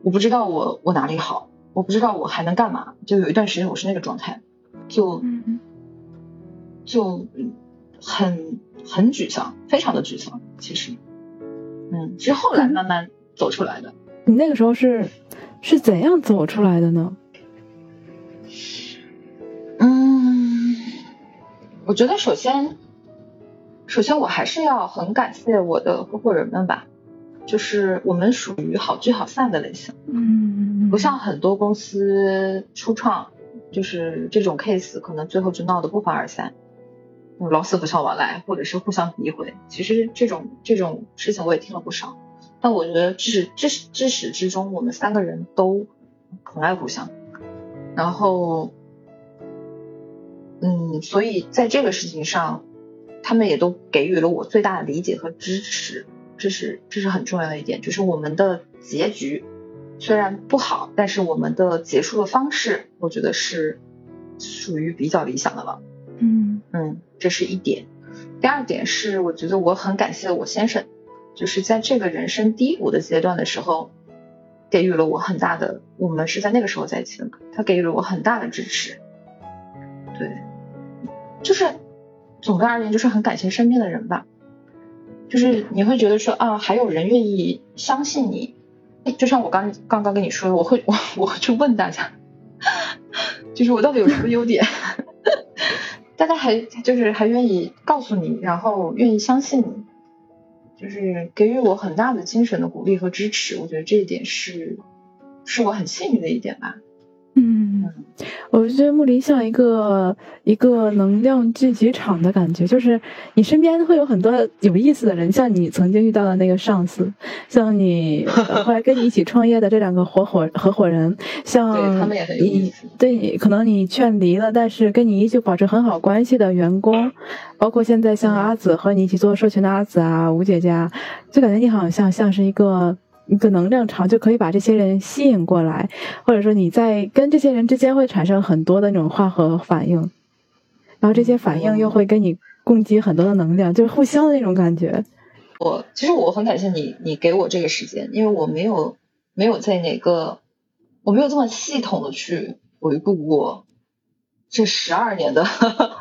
我不知道我我哪里好，我不知道我还能干嘛。就有一段时间我是那个状态，就就很很沮丧，非常的沮丧。其实，嗯，是后来慢慢走出来的。你那个时候是是怎样走出来的呢？嗯我觉得首先，首先我还是要很感谢我的合伙人们吧，就是我们属于好聚好散的类型，嗯，不像很多公司初创，就是这种 case 可能最后就闹得不欢而散，老死不相往来，或者是互相诋毁。其实这种这种事情我也听了不少，但我觉得至至至始至终，我们三个人都很爱互相，然后，嗯，所以在这个事情上，他们也都给予了我最大的理解和支持，这是这是很重要的一点，就是我们的结局虽然不好，但是我们的结束的方式，我觉得是属于比较理想的了。嗯嗯，这是一点。第二点是，我觉得我很感谢我先生，就是在这个人生低谷的阶段的时候，给予了我很大的。我们是在那个时候在一起的嘛，他给予了我很大的支持。对，就是总的而言，就是很感谢身边的人吧。就是你会觉得说啊，还有人愿意相信你。就像我刚刚刚跟你说的，我会我我去问大家，就是我到底有什么优点。大家还就是还愿意告诉你，然后愿意相信你，就是给予我很大的精神的鼓励和支持。我觉得这一点是是我很幸运的一点吧。嗯，我觉得木林像一个一个能量聚集场的感觉，就是你身边会有很多有意思的人，像你曾经遇到的那个上司，像你 后来跟你一起创业的这两个合伙合伙人，像他们也很有意思。对，可能你劝离了，但是跟你依旧保持很好关系的员工，包括现在像阿紫和你一起做社群的阿紫啊、吴姐姐啊，就感觉你好像像是一个。一个能量场就可以把这些人吸引过来，或者说你在跟这些人之间会产生很多的那种化合反应，然后这些反应又会跟你供给很多的能量，就是互相的那种感觉。我其实我很感谢你，你给我这个时间，因为我没有没有在哪个，我没有这么系统的去回顾过这十二年的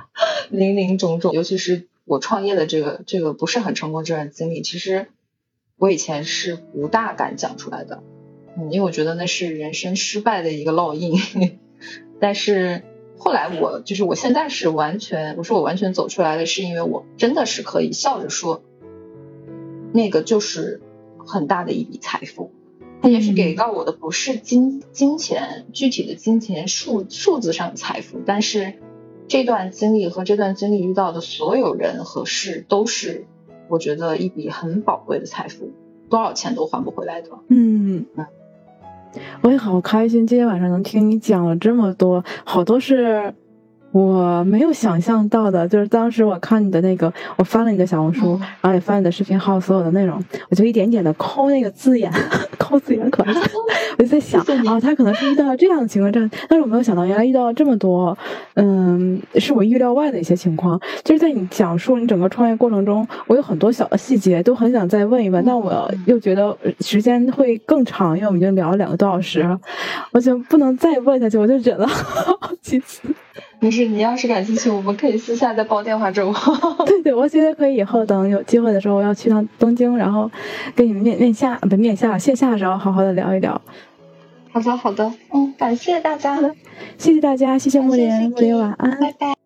林林种种，尤其是我创业的这个这个不是很成功这段经历，其实。我以前是不大敢讲出来的，嗯，因为我觉得那是人生失败的一个烙印。但是后来我就是我现在是完全，我说我完全走出来的是因为我真的是可以笑着说，那个就是很大的一笔财富。它也许给到我的不是金金钱具体的金钱数数字上的财富，但是这段经历和这段经历遇到的所有人和事都是。我觉得一笔很宝贵的财富，多少钱都还不回来的。嗯嗯，我也好开心，今天晚上能听你讲了这么多，好多是。我没有想象到的，就是当时我看你的那个，我翻了你的小红书，然后也翻你的视频号，所有的内容，我就一点点的抠那个字眼，抠字眼可爱。我就在想，哦，他可能是遇到这样的情况，这样，但是我没有想到，原来遇到了这么多，嗯，是我预料外的一些情况。就是在你讲述你整个创业过程中，我有很多小的细节都很想再问一问，但我又觉得时间会更长，因为我们已经聊了两个多小时了，我就不能再问下去，我就忍了好几次。没事，你要是感兴趣，我们可以私下再煲电话粥。对对，我觉得可以，以后等有机会的时候，我要去趟东京，然后跟你们面面下不面下线下的时候，好好的聊一聊。好的好的，嗯，感谢大家，谢谢大家，谢谢木莲，木莲晚安，拜拜。